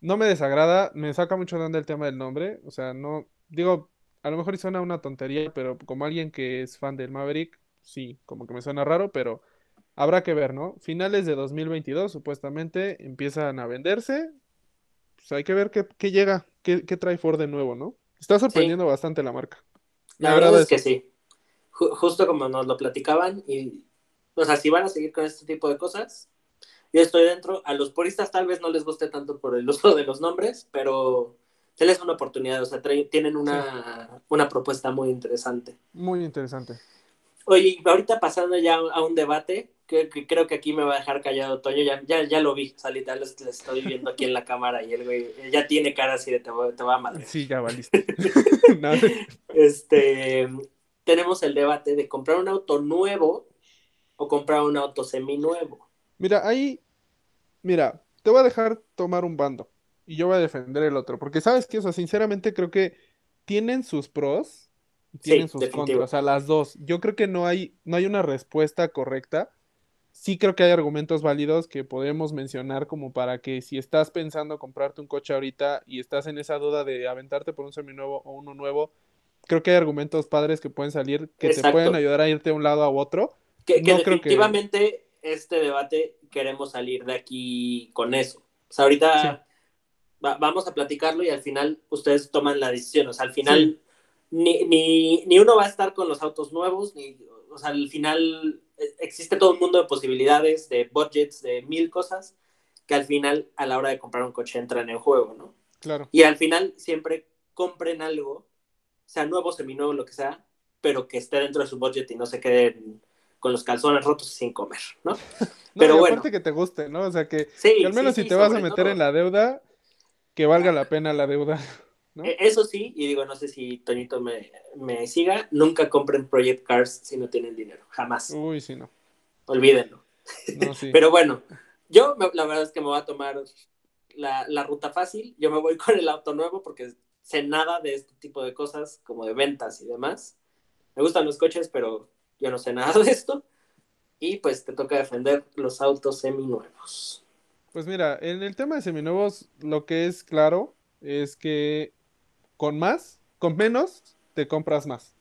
No me desagrada, me saca mucho de onda el tema del nombre, o sea, no, digo, a lo mejor y suena una tontería, pero como alguien que es fan del Maverick, sí, como que me suena raro, pero habrá que ver, ¿no? Finales de 2022 supuestamente empiezan a venderse, pues hay que ver qué, qué llega, qué, qué trae Ford de nuevo, ¿no? Está sorprendiendo bastante la marca. La verdad es que eso. sí. Ju- justo como nos lo platicaban, y, o sea, si van a seguir con este tipo de cosas, yo estoy dentro. A los puristas tal vez no les guste tanto por el uso de los nombres, pero se les una oportunidad, o sea, tienen una, una propuesta muy interesante. Muy interesante. Oye, ahorita pasando ya a un debate, que, que creo que aquí me va a dejar callado Toño, ya, ya, ya lo vi, salita, lo, lo estoy viendo aquí en la cámara y el güey ya tiene cara así de te, va a madre. Sí, ya valiste. No, Este, tenemos el debate de comprar un auto nuevo o comprar un auto seminuevo. Mira, ahí, mira, te voy a dejar tomar un bando y yo voy a defender el otro, porque sabes que, o sea, sinceramente creo que tienen sus pros y Sí, tienen sus definitivo. contras, o sea, las dos. Yo creo que no hay, no hay una respuesta correcta. Sí creo que hay argumentos válidos que podemos mencionar como para que si estás pensando comprarte un coche ahorita y estás en esa duda de aventarte por un seminuevo o uno nuevo, creo que hay argumentos padres que pueden salir que te pueden ayudar a irte de un lado a otro. Que, definitivamente este debate queremos salir de aquí con eso. O sea, ahorita vamos a platicarlo y al final ustedes toman la decisión. O sea, al final ni, ni, ni, uno va a estar con los autos nuevos, ni, o sea, al final eh, existe todo un mundo de posibilidades, de budgets, de mil cosas, que al final a la hora de comprar un coche entran en juego, ¿no? Claro. Y al final siempre compren algo, sea nuevo, seminuevo, lo que sea, pero que esté dentro de su budget y no se queden con los calzones rotos sin comer, ¿no? pero bueno. aparte que te guste, ¿no? O sea, que, al menos si te vas a meter en la deuda, que valga la pena la deuda. E, eso sí, y digo, no sé si Toñito me, me, siga, nunca compren Project Cars si no tienen dinero, jamás. Uy, sí, no. Olvídenlo. Pero bueno, yo la verdad es que me voy a tomar la, la, ruta fácil, yo me voy con el auto nuevo porque sé nada de este tipo de cosas, como de ventas y demás. Me gustan los coches, pero yo no sé nada de esto. Y pues te toca defender los autos seminuevos. Pues mira, en el tema de seminuevos, lo que es claro es que con más, con menos, te compras más.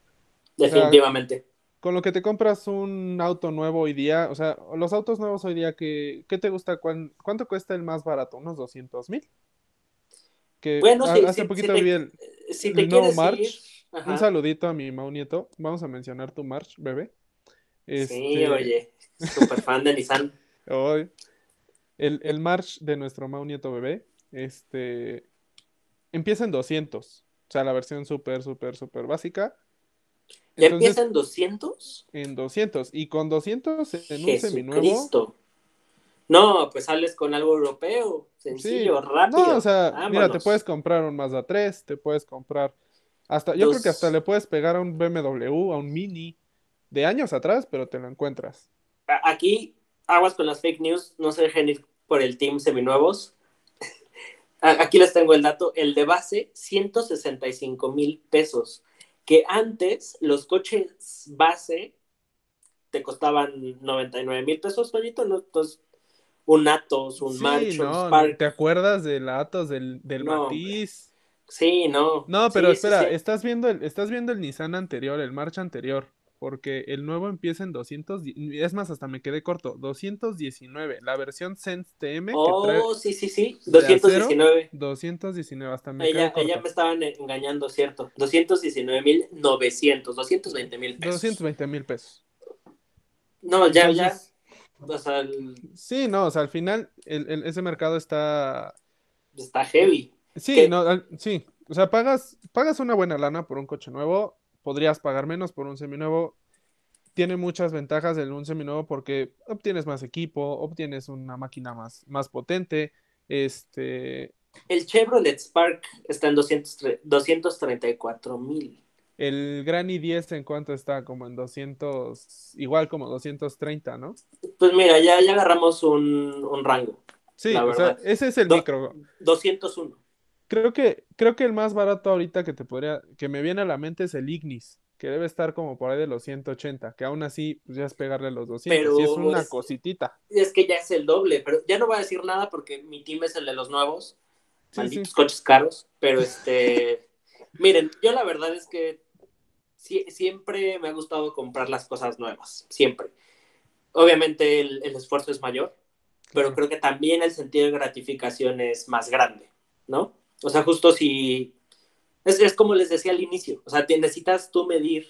Definitivamente. con lo que te compras un auto nuevo hoy día, o sea, los autos nuevos hoy día, que, ¿qué te gusta? ¿Cuánto cuesta el más barato? ¿Unos 200 mil? Que bueno, hace un poquito si te quieres March. Un saludito a mi Mau Nieto. Vamos a mencionar tu March, bebé. Sí, este, oye, súper fan de Nissan. el, el March de nuestro Mau Nieto bebé, este, empieza en 200. O sea, la versión súper, súper, súper básica. ¿Ya empieza en 200? En 200. Y con 200 en un seminuevo. No, pues sales con algo europeo, sencillo, rápido. No, o sea, mira, te puedes comprar un Mazda 3, te puedes comprar hasta, yo creo que hasta le puedes pegar a un BMW, a un Mini de años atrás, pero te lo encuentras. Aquí, aguas con las fake news, no se dejen ir por el team seminuevos. Aquí les tengo el dato, el de base, 165 mil pesos, que antes los coches base te costaban 99 mil pesos, Toñito, ¿no? Entonces, un Atos, un sí, ¿Te acuerdas del Atos, del, del Matiz? Sí, no. No, pero espera, estás viendo el, estás viendo el Nissan anterior, el March anterior porque el nuevo empieza en 200, es más, hasta me quedé corto, 219, la versión Sense TM. Oh, sí, sí, sí, 219. 219, hasta me ella, quedé Ella me estaban engañando, cierto, 219.900, 220 mil pesos. 220 mil pesos. No, ya, ya. O sea, Sí, no, o sea, al final el, ese mercado está... Está heavy. Sí, no, sí, o sea, pagas, pagas una buena lana por un coche nuevo, podrías pagar menos por un seminuevo. Tiene muchas ventajas el un seminuevo porque obtienes más equipo, obtienes una máquina más, más potente. Este. El Chevrolet Spark está en 234 mil. El Gran i10 en cuanto está como en 200, igual como 230, ¿no? Pues mira, ya, ya agarramos un, rango. Sí, o sea, ese es el micro. 201. Creo que, creo que el más barato ahorita que te podría, que me viene a la mente es el Ignis, que debe estar como por ahí de los 180, que aún así pues ya es pegarle los 200, pero y es una cositita. Es que ya es el doble, pero ya no voy a decir nada porque mi team es el de los nuevos, malditos coches caros, pero este, miren, yo la verdad es que siempre me ha gustado comprar las cosas nuevas, siempre. Obviamente el, esfuerzo es mayor, pero creo que también el sentido de gratificación es más grande, ¿no? O sea, justo si... Es, como les decía al inicio, o sea, necesitas tú medir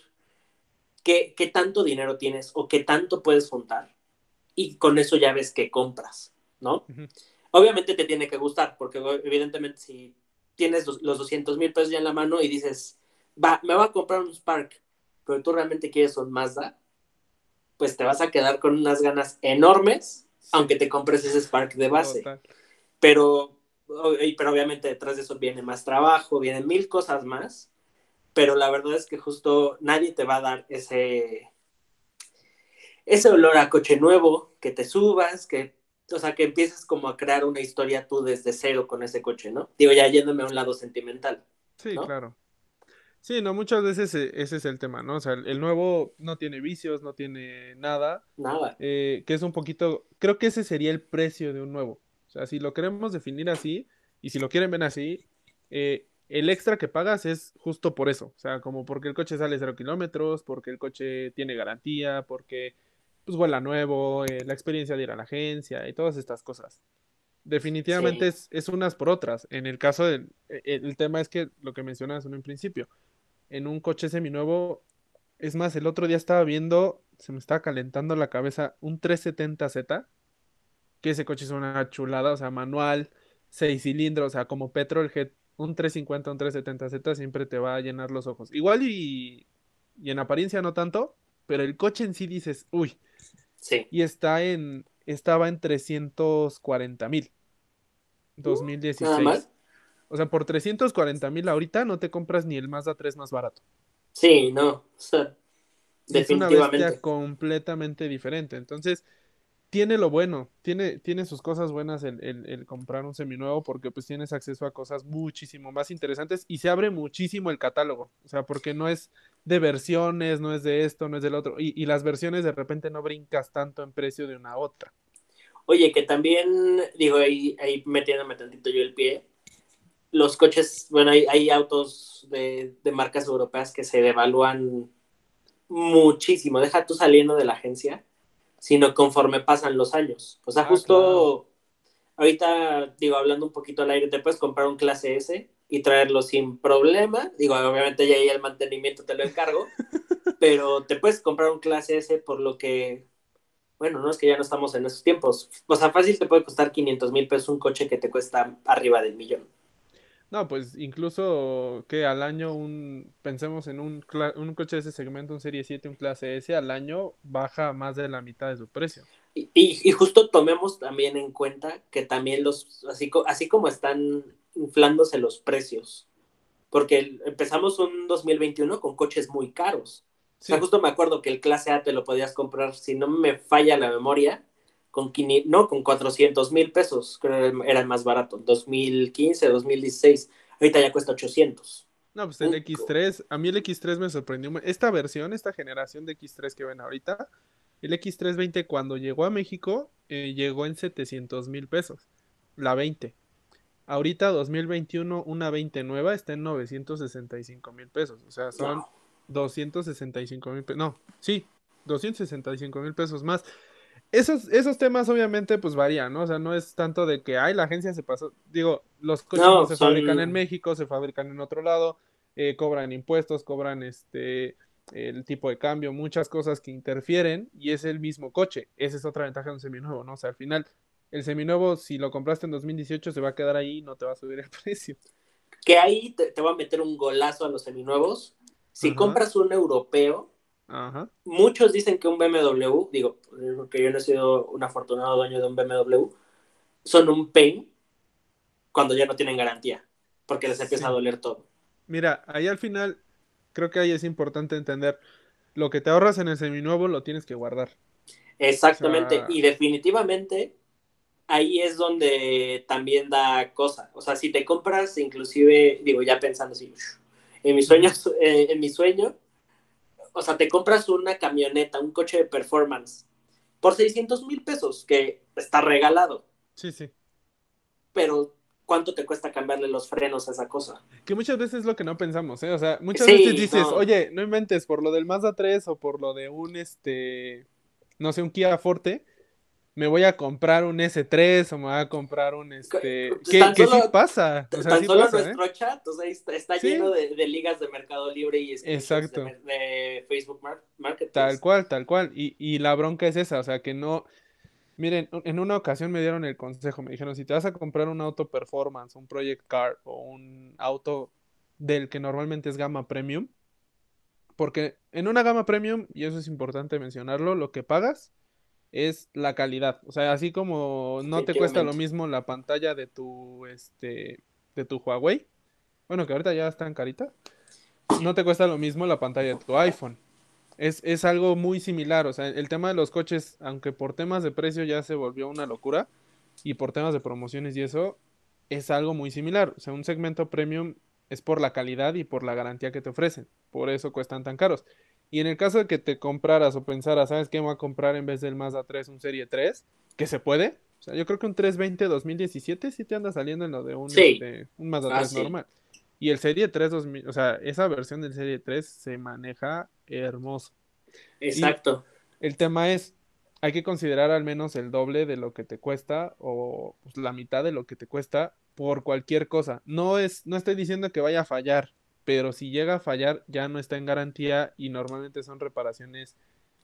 qué, qué tanto dinero tienes o qué tanto puedes juntar y con eso ya ves qué compras, ¿no? Obviamente te tiene que gustar, porque evidentemente si tienes los, 200 mil pesos ya en la mano y dices, va, me voy a comprar un Spark, pero tú realmente quieres un Mazda, pues te vas a quedar con unas ganas enormes, aunque te compres ese Spark de base. Pero pero obviamente detrás de eso viene más trabajo, vienen mil cosas más, pero la verdad es que justo nadie te va a dar ese, ese olor a coche nuevo, que te subas, que, o sea, que empieces como a crear una historia tú desde cero con ese coche, ¿no? Digo, ya yéndome a un lado sentimental. Sí, claro. Sí, no, muchas veces e, ese es el tema, ¿no? O sea, el nuevo no tiene vicios, no tiene nada. Nada. Eh, que es un poquito, creo que ese sería el precio de un nuevo. O sea, si lo queremos definir así, y si lo quieren ver así, eh, el extra que pagas es justo por eso, o sea, como porque el coche sale cero kilómetros, porque el coche tiene garantía, porque pues vuela nuevo, eh, la experiencia de ir a la agencia y todas estas cosas. Definitivamente es, unas por otras. En el caso del e, el, tema es que lo que mencionas en un principio, en un coche seminuevo, es más, el otro día estaba viendo, se me estaba calentando la cabeza, un 370Z, que ese coche es una chulada, o sea, manual, seis cilindros, o sea, como Petrol Head un 350, un 370Z siempre te va a llenar los ojos. Igual y, y en apariencia no tanto, pero el coche en sí dices, uy. Sí. Y está en, estaba en 340 mil. 2016. O sea, por 340 mil ahorita no te compras ni el Mazda 3 más barato. Sí, no. O sea, definitivamente. Es una bestia completamente diferente. Entonces, tiene lo bueno, tiene, tiene sus cosas buenas el, el, comprar un seminuevo porque pues tienes acceso a cosas muchísimo más interesantes y se abre muchísimo el catálogo, o sea, porque no es de versiones, no es de esto, no es del otro, y, y las versiones de repente no brincas tanto en precio de una a otra. Oye, que también, digo, ahí, ahí metiéndome tantito yo el pie, los coches, bueno, hay, hay autos de, de marcas europeas que se devalúan muchísimo, deja tú saliendo de la agencia sino conforme pasan los años. O sea, ah, justo ahorita, digo, hablando un poquito al aire, te puedes comprar un clase S y traerlo sin problema. Digo, obviamente ya ahí el mantenimiento te lo encargo, pero te puedes comprar un clase S por lo que, bueno, no es que ya no estamos en esos tiempos. O sea, fácil te puede costar 500 mil pesos un coche que te cuesta arriba del millón. No, pues incluso que al año un, pensemos en un, un coche de ese segmento, un Serie 7, un clase S, al año baja más de la mitad de su precio. Y, y, justo tomemos también en cuenta que también los, así, así como están inflándose los precios, porque empezamos un 2021 con coches muy caros. O sea, justo me acuerdo que el clase A te lo podías comprar, si no me falla la memoria, con, no, con 400 mil pesos, creo que era el más barato, 2015, 2016, ahorita ya cuesta 800. No, pues el X3, a mí el X3 me sorprendió. Esta versión, esta generación de X3 que ven ahorita, el X320 cuando llegó a México, eh, llegó en 700 mil pesos, la 20. Ahorita 2021, una 20 nueva está en 965 mil pesos, o sea, son 265 mil pesos, no, sí, 265 mil pesos más esos, esos temas obviamente pues varían, ¿no? O sea, no es tanto de que, ay, la agencia se pasó, digo, los coches no, se fabrican en México, se fabrican en otro lado, eh, cobran impuestos, cobran este, el tipo de cambio, muchas cosas que interfieren y es el mismo coche. Esa es otra ventaja de un seminuevo, ¿no? O sea, al final, el seminuevo, si lo compraste en 2018, se va a quedar ahí y no te va a subir el precio. Que ahí te, te va a meter un golazo a los seminuevos. Si compras un europeo, Muchos dicen que un BMW, digo, porque yo no he sido un afortunado dueño de un BMW, son un pain cuando ya no tienen garantía, porque les empieza a doler todo. Mira, ahí al final creo que ahí es importante entender lo que te ahorras en el seminuevo lo tienes que guardar. Exactamente, y definitivamente ahí es donde también da cosa. O sea, si te compras, inclusive, digo, ya pensando así, en mis sueños, eh, en mi sueño, o sea, te compras una camioneta, un coche de performance, por 600 mil pesos, que está regalado. Sí, sí. Pero, ¿cuánto te cuesta cambiarle los frenos a esa cosa? Que muchas veces es lo que no pensamos, ¿eh? O sea, muchas veces dices, oye, no inventes por lo del Mazda 3 o por lo de un, este, no sé, un Kia Forte, me voy a comprar un S3 o me voy a comprar un este. ¿Qué, ¿qué sí pasa? O tan solo ¿eh? nuestro chat, o sea, está, lleno de, ligas de Mercado Libre y Exacto. De, Facebook Market. Tal cual, tal cual. Y, y la bronca es esa, o sea, que no. Miren, en una ocasión me dieron el consejo, me dijeron, si te vas a comprar un auto performance, un Project Car o un auto del que normalmente es gama premium, porque en una gama premium, y eso es importante mencionarlo, lo que pagas es la calidad. O sea, así como no te cuesta lo mismo la pantalla de tu, este, de tu Huawei. Bueno, que ahorita ya está en carita. No te cuesta lo mismo la pantalla de tu iPhone. Es, es algo muy similar. O sea, el tema de los coches, aunque por temas de precio ya se volvió una locura, y por temas de promociones y eso, es algo muy similar. O sea, un segmento premium es por la calidad y por la garantía que te ofrecen. Por eso cuestan tan caros. Y en el caso de que te compraras o pensaras, ¿sabes qué? Me voy a comprar en vez del Mazda 3 un Serie 3, que se puede. O sea, yo creo que un 320 2017 sí te anda saliendo en lo de un, este, un Mazda 3 normal. Y el Serie 3 2000, o sea, esa versión del Serie 3 se maneja hermoso. Exacto. el tema es, hay que considerar al menos el doble de lo que te cuesta o pues, la mitad de lo que te cuesta por cualquier cosa. No es, no estoy diciendo que vaya a fallar, pero si llega a fallar ya no está en garantía y normalmente son reparaciones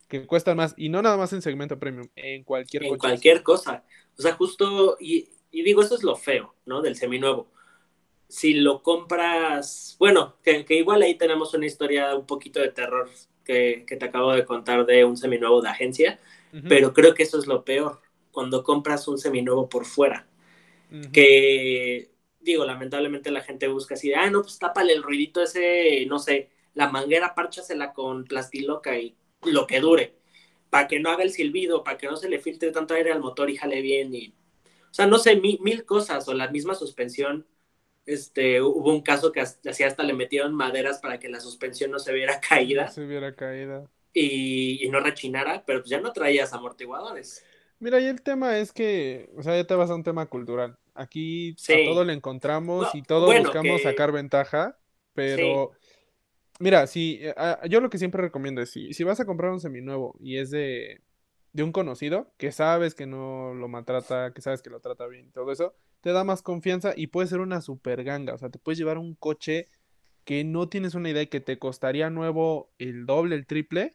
que cuestan más y no nada más en segmento premium, en cualquier En cualquier cosa. O sea, justo y, digo eso es lo feo, ¿no? Del seminuevo. Si lo compras, bueno, que, igual ahí tenemos una historia un poquito de terror que, que te acabo de contar de un seminuevo de agencia pero creo que eso es lo peor, cuando compras un seminuevo por fuera, que digo, lamentablemente la gente busca así de, ah, no, pues tápale el ruidito ese, no sé, la manguera, párchasela con plastiloca y lo que dure, para que no haga el silbido, para que no se le filtre tanto aire al motor y jale bien y, o sea, no sé, mil, cosas, o la misma suspensión, este, hubo un caso que así hasta le metieron maderas para que la suspensión no se viera caída. No se viera caída y, no rechinara, pero pues ya no traías amortiguadores. Mira, y el tema es que, o sea, ya te vas a un tema cultural. Aquí a todo le encontramos y todo buscamos sacar ventaja, pero mira, si eh, yo lo que siempre recomiendo es si, si vas a comprar un seminuevo y es de, de un conocido, que sabes que no lo maltrata, que sabes que lo trata bien y todo eso, te da más confianza y puede ser una super ganga. O sea, te puedes llevar un coche que no tienes una idea y que te costaría nuevo el doble, el triple,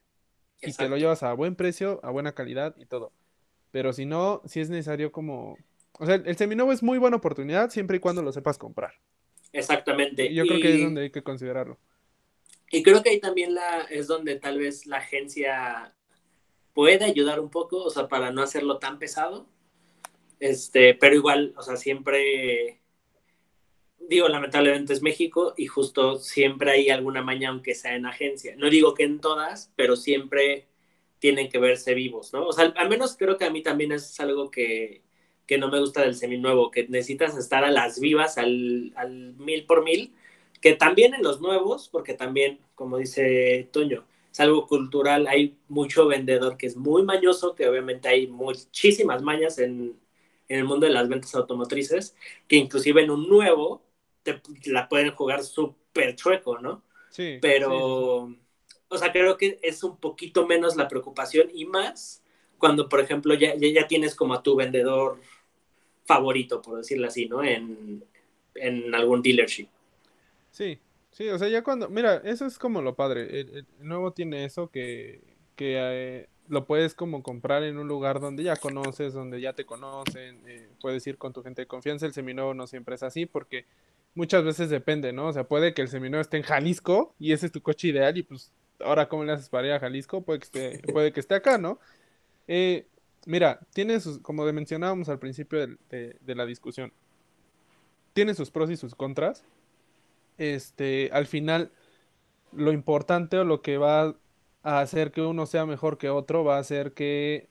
y te lo llevas a buen precio, a buena calidad y todo. Pero si no, si es necesario como... O sea, el seminuevo es muy buena oportunidad siempre y cuando lo sepas comprar. Exactamente. yo creo que es donde hay que considerarlo. Y creo que ahí también la, es donde tal vez la agencia puede ayudar un poco, o sea, para no hacerlo tan pesado. Este, pero igual, o sea, siempre digo, lamentablemente es México y justo siempre hay alguna maña, aunque sea en agencia. No digo que en todas, pero siempre tienen que verse vivos, ¿no? O sea, al, menos creo que a mí también es algo que, que no me gusta del seminuevo, que necesitas estar a las vivas, al, al mil por mil, que también en los nuevos, porque también, como dice Toño, es algo cultural, hay mucho vendedor que es muy mañoso, que obviamente hay muchísimas mañas en, en el mundo de las ventas automotrices, que inclusive en un nuevo la pueden jugar súper chueco, ¿no? Sí. Pero, o sea, creo que es un poquito menos la preocupación y más cuando, por ejemplo, ya, ya, tienes como a tu vendedor favorito, por decirlo así, ¿no? En, en algún dealership. Sí, sí, o sea, ya cuando, mira, eso es como lo padre, el, nuevo tiene eso que, que eh, lo puedes como comprar en un lugar donde ya conoces, donde ya te conocen, eh, puedes ir con tu gente de confianza, el seminuevo no siempre es así porque muchas veces depende, ¿no? O sea, puede que el seminuevo esté en Jalisco y ese es tu coche ideal y pues ahora cómo le haces para ir a Jalisco, puede que esté, puede que esté acá, ¿no? Eh, mira, tiene sus, como mencionábamos al principio de, de, la discusión, tiene sus pros y sus contras. Este, al final, lo importante o lo que va a hacer que uno sea mejor que otro va a hacer que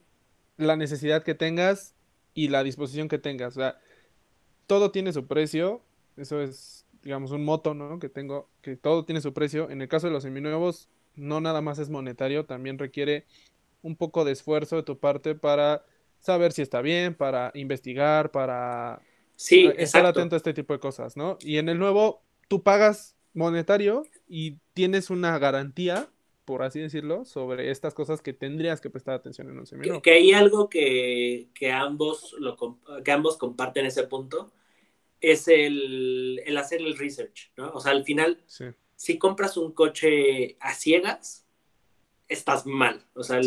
la necesidad que tengas y la disposición que tengas. O sea, todo tiene su precio eso es, digamos, un moto, ¿no? Que tengo, que todo tiene su precio. En el caso de los seminuevos, no nada más es monetario, también requiere un poco de esfuerzo de tu parte para saber si está bien, para investigar, para sí, estar atento a este tipo de cosas, ¿no? Y en el nuevo, tú pagas monetario y tienes una garantía, por así decirlo, sobre estas cosas que tendrías que prestar atención en un seminuevo. Que, hay algo que, que, ambos lo, que ambos comparten ese punto, es el, hacer el research, ¿no? O sea, al final, si compras un coche a ciegas, estás mal. O sea,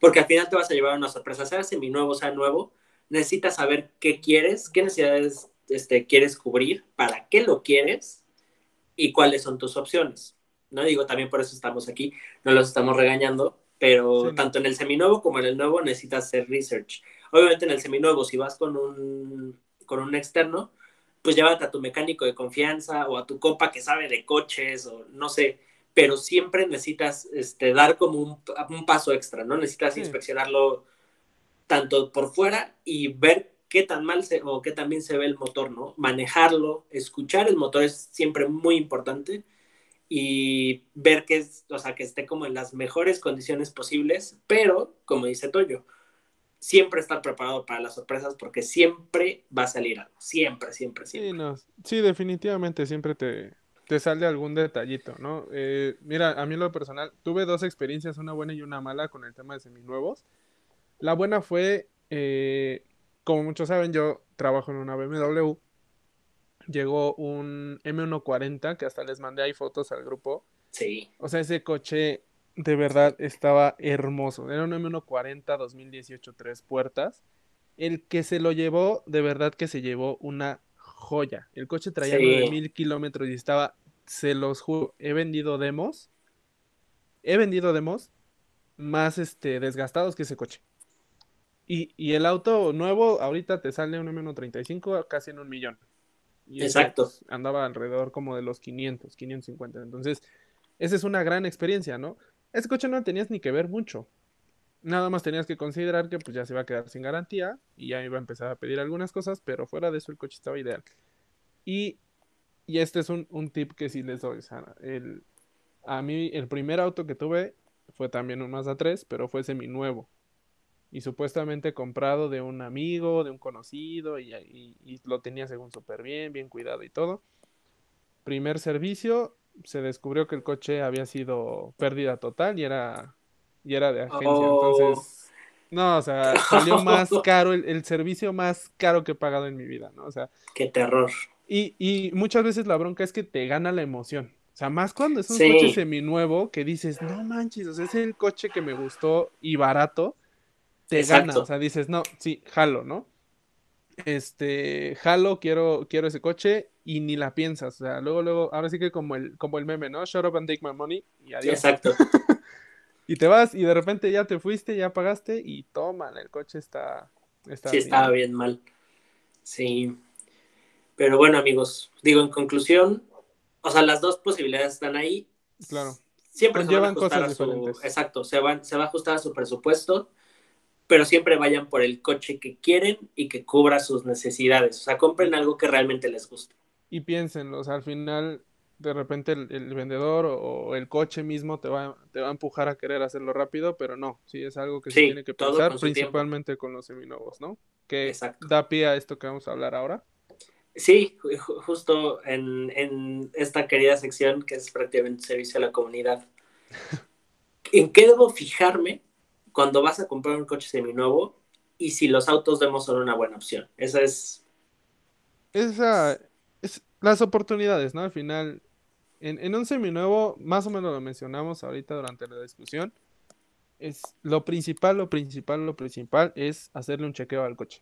porque al final te vas a llevar una sorpresa, sea seminuevo, sea nuevo, necesitas saber qué quieres, qué necesidades este, quieres cubrir, para qué lo quieres y cuáles son tus opciones. No digo, también por eso estamos aquí, no los estamos regañando, pero tanto en el seminuevo como en el nuevo necesitas hacer research. Obviamente en el seminuevo, si vas con un, con un externo, pues llévate a tu mecánico de confianza o a tu copa que sabe de coches o no sé, pero siempre necesitas este, dar como un, paso extra, ¿no? Necesitas inspeccionarlo tanto por fuera y ver qué tan mal se, o qué tan bien se ve el motor, ¿no? Manejarlo, escuchar el motor es siempre muy importante y ver que, es, o sea, que esté como en las mejores condiciones posibles, pero, como dice Toyo, siempre estar preparado para las sorpresas porque siempre va a salir algo. Siempre, siempre, siempre. Sí, no, sí definitivamente siempre te, te sale algún detallito, ¿no? Eh, mira, a mí en lo personal, tuve dos experiencias, una buena y una mala con el tema de seminuevos. La buena fue, eh, como muchos saben, yo trabajo en una BMW. Llegó un M140, que hasta les mandé ahí fotos al grupo. Sí. O sea, ese coche de verdad estaba hermoso. Era un M140 2018 tres puertas. El que se lo llevó, de verdad que se llevó una joya. El coche traía Sí. 9000 kilómetros y estaba, se los juro, he vendido demos. He vendido demos más este, desgastados que ese coche. Y, y el auto nuevo, ahorita te sale un M135 casi en un millón. Y Exacto. andaba alrededor como de los 500, 550. Entonces, esa es una gran experiencia, ¿no? Ese coche no tenías ni que ver mucho. Nada más tenías que considerar que pues ya se iba a quedar sin garantía y ya iba a empezar a pedir algunas cosas, pero fuera de eso el coche estaba ideal. Y, y este es un, un tip que sí les doy. el, a mí el primer auto que tuve fue también un Mazda 3, pero fue seminuevo. Y supuestamente comprado de un amigo, de un conocido, y, y- y lo tenía según súper bien, bien cuidado y todo. Primer servicio, se descubrió que el coche había sido pérdida total y era, y era de agencia. Oh. Entonces, no, o sea, salió más caro, el, el servicio más caro que he pagado en mi vida, ¿no? O sea, Qué terror. y, y muchas veces la bronca es que te gana la emoción. O sea, más cuando es un Sí. coche seminuevo que dices, no manches, o sea, es el coche que me gustó y barato, te Exacto. gana. O sea, dices, no, sí, jalo, ¿no? Este, jalo, quiero, quiero ese coche y ni la piensas. O sea, luego, luego, ahora sí que como el, como el meme, ¿no? Shut up and take my money y adiós. Exacto. Y te vas y de repente ya te fuiste, ya pagaste y toma, el coche está, está Sí, así, estaba bien mal. Sí. Pero bueno, amigos, digo en conclusión, o sea, las dos posibilidades están ahí. Claro. Siempre se van a ajustar a su, diferentes. exacto, se van, se va a ajustar a su presupuesto, pero siempre vayan por el coche que quieren y que cubra sus necesidades. O sea, compren algo que realmente les guste. y piénsenlo, o sea, al final de repente el, el vendedor o, o el coche mismo te va, te va a empujar a querer hacerlo rápido, pero no, sí es algo que se tiene que pensar, con su tiempo. principalmente con los seminuevos, ¿no? Que Exacto. da pie a esto que vamos a hablar ahora. Sí, ju- ju- justo en, en esta querida sección que es prácticamente servicio a la comunidad. ¿En qué debo fijarme cuando vas a comprar un coche seminuevo y si los autos demos son una buena opción? Esa es, Esa, es las oportunidades, ¿no? Al final, en, en un seminuevo, más o menos lo mencionamos ahorita durante la discusión, es lo principal, lo principal, lo principal es hacerle un chequeo al coche.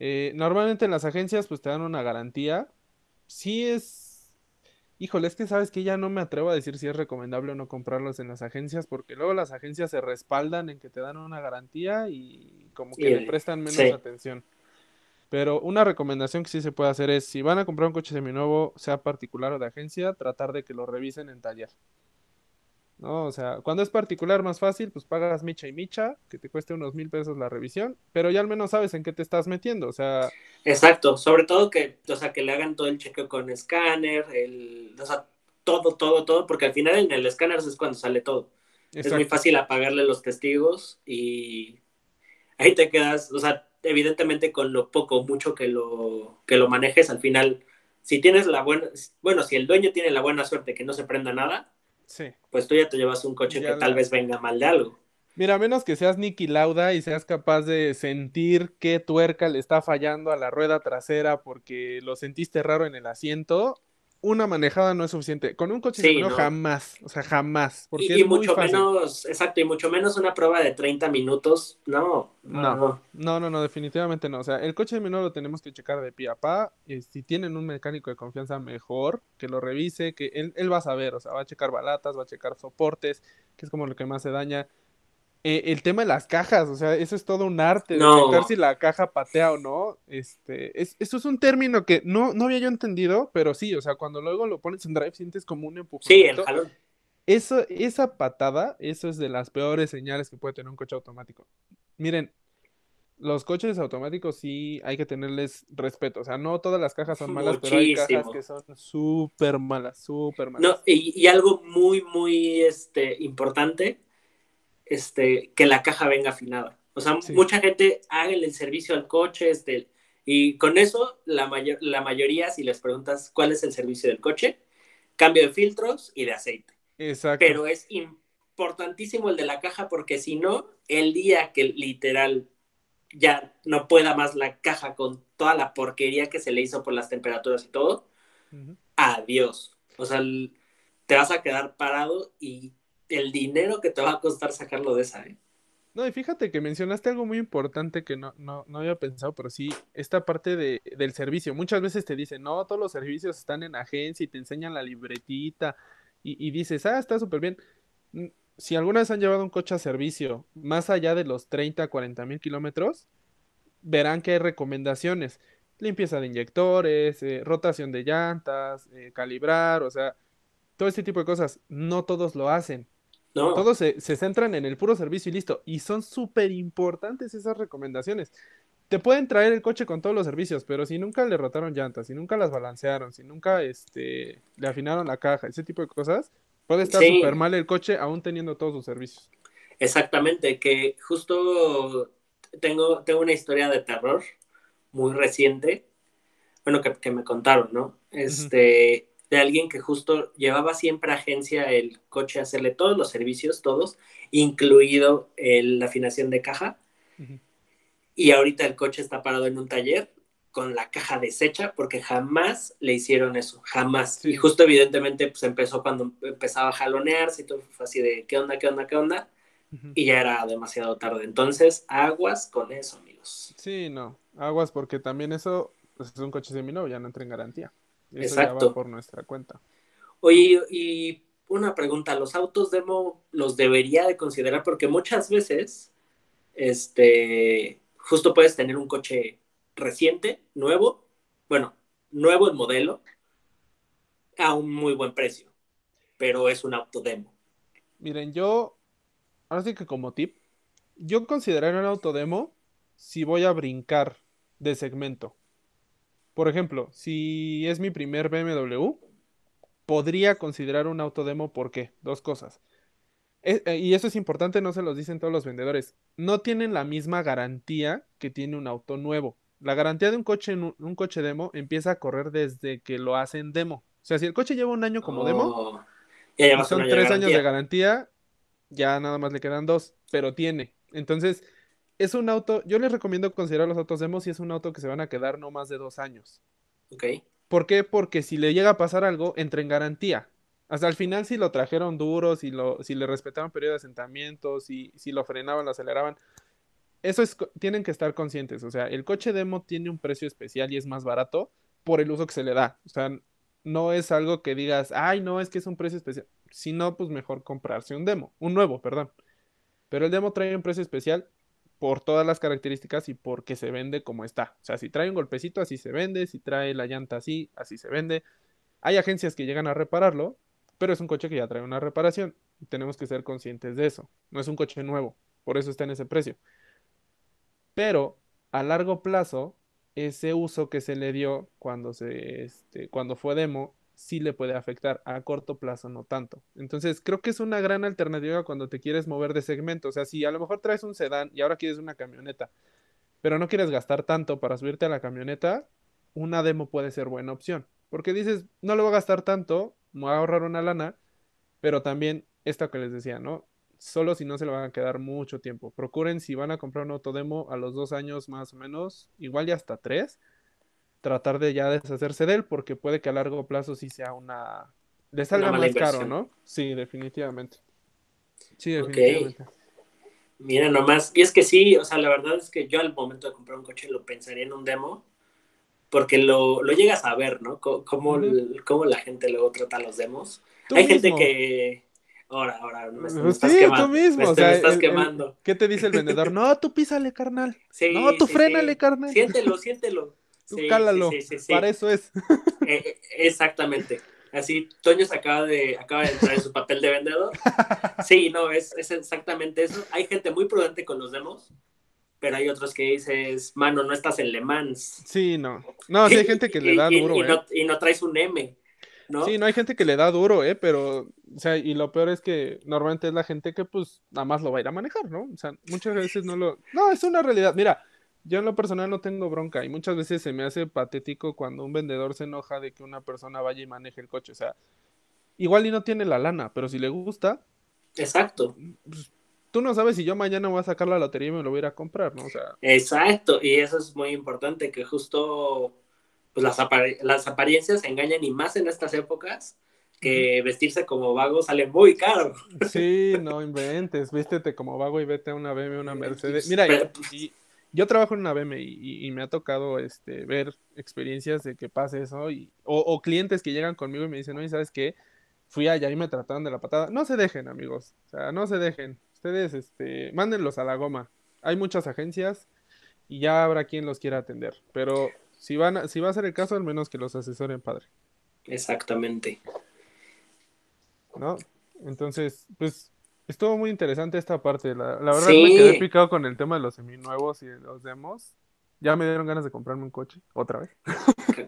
Eh, normalmente en las agencias pues te dan una garantía. Sí es... Híjole, es que sabes que ya no me atrevo a decir si es recomendable o no comprarlos en las agencias porque luego las agencias se respaldan en que te dan una garantía y como que Y- le prestan menos sí. atención. Pero una recomendación que sí se puede hacer es, si van a comprar un coche seminuevo, sea particular o de agencia, tratar de que lo revisen en taller. ¿No? O sea, cuando es particular más fácil, pues pagas micha y micha, que te cueste unos mil pesos la revisión, pero ya al menos sabes en qué te estás metiendo. O sea, exacto, sobre todo que, o sea, que le hagan todo el chequeo con escáner, el, o sea, todo, todo, todo, porque al final en el escáner es cuando sale todo. Es muy fácil apagarle los testigos y ahí te quedas, o sea, evidentemente con lo poco o mucho que lo, que lo manejes, al final, si tienes la buena, bueno, si el dueño tiene la buena suerte que no se prenda nada, Sí. pues tú ya te llevas un coche Ya que la- tal vez venga mal de algo. Mira, a menos que seas Nicky Lauda y seas capaz de sentir qué tuerca le está fallando a la rueda trasera porque lo sentiste raro en el asiento, una manejada no es suficiente. Con un coche Sí, seminuevo no. jamás, o sea, jamás, porque Y, es y muy mucho fácil. menos, exacto, y mucho menos una prueba de 30 minutos, no, no, No. no. No, no, no, definitivamente no. O sea, el coche seminuevo lo tenemos que checar de pie a pa. y si tienen un mecánico de confianza mejor, que lo revise, que él, él va a saber, o sea, va a checar balatas, va a checar soportes, que es como lo que más se daña. Eh, el tema de las cajas, o sea, eso es todo un arte, No. detectar si la caja patea o no. Este, es, eso es un término que no, no había yo entendido, pero sí, o sea, cuando luego lo pones en drive sientes como un empujón. Sí, el jalón. Eso, esa patada, eso es de las peores señales que puede tener un coche automático. Miren, los coches automáticos sí hay que tenerles respeto. O sea, no todas las cajas son malas, pero hay cajas Muchísimo. que son súper malas, súper malas. No, y, y algo muy, muy este, importante, este, que la caja venga afinada. O sea, mucha gente haga el servicio al coche, este, y con eso la, mayor, la mayoría, si les preguntas cuál es el servicio del coche, cambio de filtros y de aceite. Exacto. Pero es importantísimo el de la caja porque si no, el día que literal ya no pueda más la caja con toda la porquería que se le hizo por las temperaturas y todo, adiós. O sea, te vas a quedar parado y el dinero que te va a costar sacarlo de esa, ¿eh? No, y fíjate que mencionaste algo muy importante que no, no, no había pensado, pero sí, esta parte de, del servicio. Muchas veces te dicen, no, todos los servicios están en agencia y te enseñan la libretita y, y dices, ah, está súper bien. Mm, si alguna vez han llevado un coche a servicio más allá de los 30, 40 mil kilómetros, verán que hay recomendaciones. Limpieza de inyectores, eh, rotación de llantas, eh, calibrar, o sea, todo este tipo de cosas. No todos lo hacen. Todos se, centran en el puro servicio y listo. Y son súper importantes esas recomendaciones. Te pueden traer el coche con todos los servicios, pero si nunca le rotaron llantas, si nunca las balancearon, si nunca este, le afinaron la caja, ese tipo de cosas, puede estar súper mal el coche aún teniendo todos sus servicios. Exactamente, que justo tengo, tengo una historia de terror muy reciente, bueno, que, me contaron, ¿no? Este, de alguien que justo llevaba siempre a agencia el coche a hacerle todos los servicios, todos, incluido la afinación de caja. Y ahorita el coche está parado en un taller con la caja deshecha porque jamás le hicieron eso, jamás. Y justo evidentemente pues empezó cuando empezaba a jalonearse y todo fue así de qué onda, qué onda, qué onda. Y ya era demasiado tarde. Entonces, aguas con eso, amigos. Sí, no, aguas porque también eso pues, es un coche seminovo, ya no entra en garantía. Exacto. por nuestra cuenta. Oye, y una pregunta, ¿los autos demo los debería de considerar? Porque muchas veces, este, justo puedes tener un coche reciente, nuevo, bueno, nuevo en modelo, a un muy buen precio, pero es un auto demo. Miren, yo, ahora sí que como tip, yo consideraría un auto demo si voy a brincar de segmento. Por ejemplo, si es mi primer BMW, podría considerar un autodemo, ¿por qué? Dos cosas. Eh, y eso es importante, no se los dicen todos los vendedores. No tienen la misma garantía que tiene un auto nuevo. La garantía de un coche, un, coche demo empieza a correr desde que lo hacen demo. O sea, si el coche lleva un año como demo, oh, y son tres años de garantía, ya nada más le quedan dos, pero tiene. Entonces, es un auto, yo les recomiendo considerar los autos demos si es un auto que se van a quedar no más de dos años. Ok. ¿Por qué? Porque si le llega a pasar algo, entra en garantía. Hasta el final, si lo trajeron duro, si, lo, si le respetaban periodo de asentamiento, si, si lo frenaban, lo aceleraban, eso es, tienen que estar conscientes. O sea, el coche demo tiene un precio especial y es más barato por el uso que se le da. O sea, no es algo que digas, ay, no, es que es un precio especial. Si no, pues mejor comprarse un demo, un nuevo, perdón. Pero el demo trae un precio especial por todas las características y porque se vende como está. O sea, si trae un golpecito, así se vende, si trae la llanta así, así se vende. Hay agencias que llegan a repararlo, pero es un coche que ya trae una reparación. Y tenemos que ser conscientes de eso. No es un coche nuevo, por eso está en ese precio. Pero a largo plazo, ese uso que se le dio cuando, se, este, cuando fue demo sí le puede afectar, a corto plazo no tanto. Entonces, creo que es una gran alternativa cuando te quieres mover de segmento. O sea, si a lo mejor traes un sedán y ahora quieres una camioneta, pero no quieres gastar tanto para subirte a la camioneta, una demo puede ser buena opción. Porque dices, no le voy a gastar tanto, me voy a ahorrar una lana, pero también esto que les decía, ¿no? Solo si no se le van a quedar mucho tiempo. Procuren si van a comprar un autodemo a los dos años más o menos, igual ya hasta tres, tratar de ya deshacerse de él porque puede que a largo plazo sí sea una... Le salga más caro, ¿no? Sí, definitivamente. Sí, definitivamente. Mira nomás, y es que sí, o sea, la verdad es que yo al momento de comprar un coche lo pensaría en un demo, porque lo, lo llegas a ver, ¿no? cómo, la gente luego trata los demos. Hay gente que... Ahora, ahora, me, pues estás quemando. Tú mismo, o sea, estás quemando. ¿Qué te dice el vendedor? No, tú písale, carnal. no, tú frénale, carnal. Siéntelo, siéntelo. Tú cálalo, para eso es. Eh, eh, exactamente. Así, Toño se acaba de, acaba de entrar en su papel de vendedor. Sí, no, es, es, exactamente eso. Hay gente muy prudente con los demos, pero hay otros que dices, mano, no estás en Le Mans. Sí, no. No, sí hay gente que le da duro, y, no, ¿eh? y no traes un M. ¿no? Sí, no hay gente que le da duro, ¿eh? Pero, o sea, y lo peor es que normalmente es la gente que pues nada más lo va a ir a manejar, ¿no? O sea, muchas veces no lo... No, es una realidad. Mira, yo en lo personal no tengo bronca y muchas veces se me hace patético cuando un vendedor se enoja de que una persona vaya y maneje el coche. O sea, igual y no tiene la lana, pero si le gusta... Exacto. Pues, tú no sabes si yo mañana voy a sacar la lotería y me lo voy a ir a comprar, ¿no? O sea... Exacto, y eso es muy importante, que justo pues las, las apariencias engañan y más en estas épocas que vestirse como vago sale muy caro. Sí, no inventes, vístete como vago y vete a una BM, una Mercedes. Mira, y, yo trabajo en una BM y, me ha tocado este, ver experiencias de que pase eso y, o, clientes que llegan conmigo y me dicen, oye, ¿sabes qué? Fui allá y me trataron de la patada. No se dejen, amigos. O sea, no se dejen. Ustedes, este, mándenlos a la goma. Hay muchas agencias y ya habrá quien los quiera atender. Pero si, van si va a ser el caso, al menos que los asesoren, padre. Exactamente. ¿No? Entonces, pues estuvo muy interesante esta parte. La, verdad me quedé picado con el tema de los seminuevos y de los demos. Ya me dieron ganas de comprarme un coche, otra vez.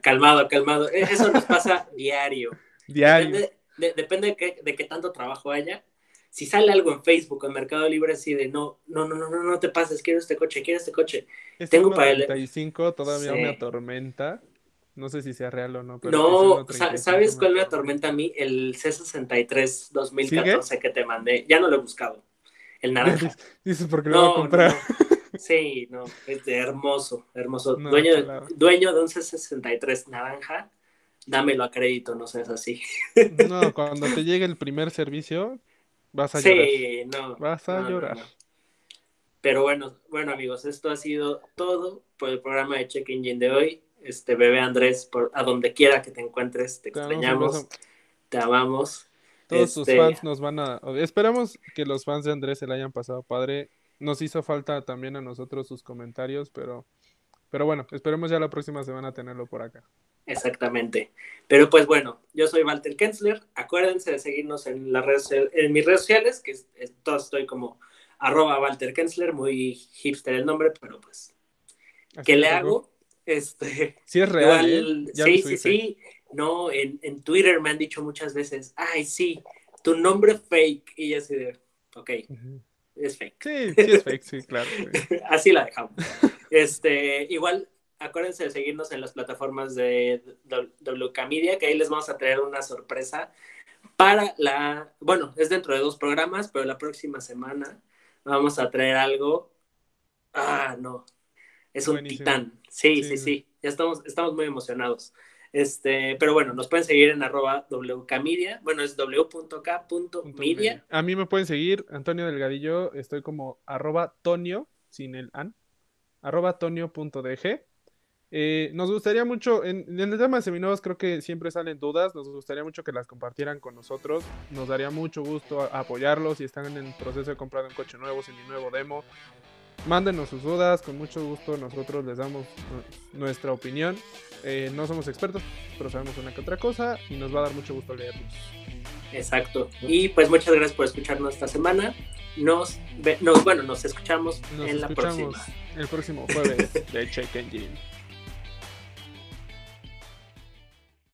Calmado, calmado. E, eso nos pasa diario. Diario. Depende, de, qué, de qué tanto trabajo haya. Si sale algo en Facebook en Mercado Libre así de no, no, no, no, no, no te pases, quiero este coche, quiero este coche. Este Tengo para el 35 todavía me atormenta. No sé si sea real o no. Pero no, ¿sabes cuál me atormenta a mí? El C63 2014 que te mandé. Ya no lo he buscado. El naranja. Dices porque lo voy a comprar. Sí, no, es hermoso, hermoso. dueño, de, dueño de un C63 naranja, dámelo a crédito, no seas así. No, cuando te llegue el primer servicio, vas a llorar. Sí, no. Vas a llorar. Pero bueno, bueno amigos, esto ha sido todo por el programa de Check Engine de hoy este bebé Andrés, por, a donde quiera que te encuentres, te extrañamos, te amamos. Todos sus este, fans nos van a... Esperamos que los fans de Andrés se le hayan pasado padre. Nos hizo falta también a nosotros sus comentarios, pero, pero bueno, esperemos ya la próxima semana tenerlo por acá. Exactamente. Pero pues bueno, yo soy Walter Kensler. Acuérdense de seguirnos en las redes, en mis redes sociales, que es, estoy como arroba Walter Kensler, muy hipster el nombre, pero pues, ¿qué le hago? Este, sí es real. ¿eh? sí, sí, sí. No, en, en, Twitter me han dicho muchas veces, ay, sí, tu nombre fake. Y así de, ok, es fake. Sí, sí es fake, sí, claro. así la dejamos. este, igual, acuérdense de seguirnos en las plataformas de WK Media, que ahí les vamos a traer una sorpresa para la, bueno, es dentro de dos programas, pero la próxima semana vamos a traer algo. Ah, no, es un titán. Sí, sí, sí, Ya estamos, estamos muy emocionados. Este, pero bueno, nos pueden seguir en arroba wkmedia. Bueno, es w.k.media. A mí me pueden seguir, Antonio Delgadillo. Estoy como arroba tonio, sin el an, arroba tonio.dg. Eh, nos gustaría mucho, en, en, el tema de seminuevos creo que siempre salen dudas, nos gustaría mucho que las compartieran con nosotros, nos daría mucho gusto apoyarlos si están en el proceso de comprar un coche nuevo, sin mi nuevo demo, Mándenos sus dudas, con mucho gusto nosotros les damos nuestra opinión. Eh, no somos expertos, pero sabemos una que otra cosa y nos va a dar mucho gusto leerlos. Exacto. Y pues muchas gracias por escucharnos esta semana. Nos, bueno, nos escuchamos en la próxima. El próximo jueves de Check Engine.